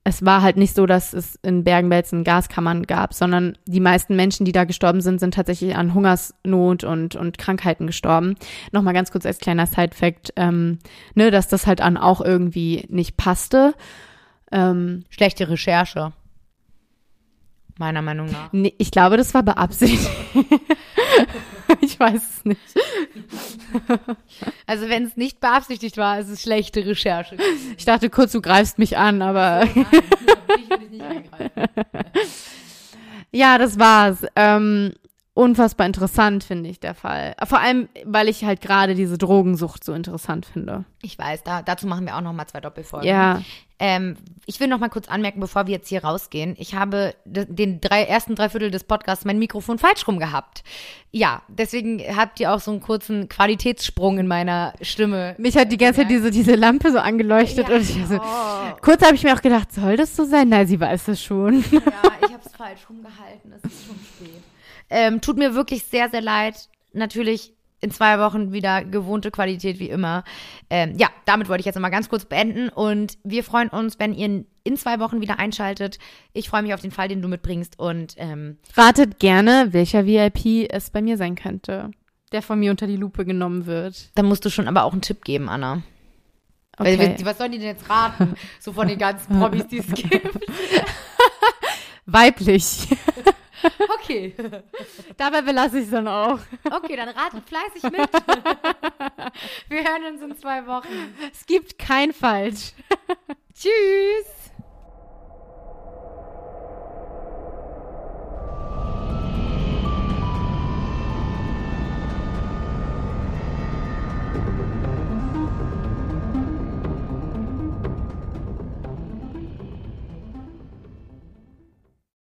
es war halt nicht so, dass es in Bergen-Belsen Gaskammern gab, sondern die meisten Menschen, die da gestorben sind, sind tatsächlich an Hungersnot und, und Krankheiten gestorben. Nochmal ganz kurz als kleiner Side-Fact, ähm, ne, dass das halt an auch irgendwie nicht passte. Ähm, Schlechte Recherche. Meiner Meinung nach. Nee, ich glaube, das war beabsichtigt. ich weiß es nicht. Also wenn es nicht beabsichtigt war, ist es schlechte Recherche. Ich dachte kurz, du greifst mich an, aber. So, nein, ich will dich nicht eingreifen. ja, das war's. Ähm, unfassbar interessant, finde ich, der Fall. Vor allem, weil ich halt gerade diese Drogensucht so interessant finde. Ich weiß, da, dazu machen wir auch noch mal zwei Doppelfolgen. Ja. Ähm, ich will noch mal kurz anmerken, bevor wir jetzt hier rausgehen. Ich habe den drei, ersten Dreiviertel des Podcasts mein Mikrofon falsch rum gehabt. Ja, deswegen habt ihr auch so einen kurzen Qualitätssprung in meiner Stimme. Mich hat die ganze Zeit diese, diese Lampe so angeleuchtet ja, und ich so, oh. kurz habe ich mir auch gedacht, soll das so sein? Nein, sie weiß es schon. Ja, ich habe es falsch rumgehalten. Es ist schon. Ähm, tut mir wirklich sehr, sehr leid. Natürlich in zwei Wochen wieder gewohnte Qualität wie immer. Ähm, ja, damit wollte ich jetzt nochmal ganz kurz beenden und wir freuen uns, wenn ihr in zwei Wochen wieder einschaltet. Ich freue mich auf den Fall, den du mitbringst und ähm, ratet gerne, welcher VIP es bei mir sein könnte, der von mir unter die Lupe genommen wird. Dann musst du schon aber auch einen Tipp geben, Anna. Okay. Weil, was sollen die denn jetzt raten? So von den ganzen Promis, die es gibt. Weiblich. Okay. Dabei belasse ich es dann auch. Okay, dann ratet fleißig mit. Wir hören uns in zwei Wochen. Es gibt kein Falsch. Tschüss.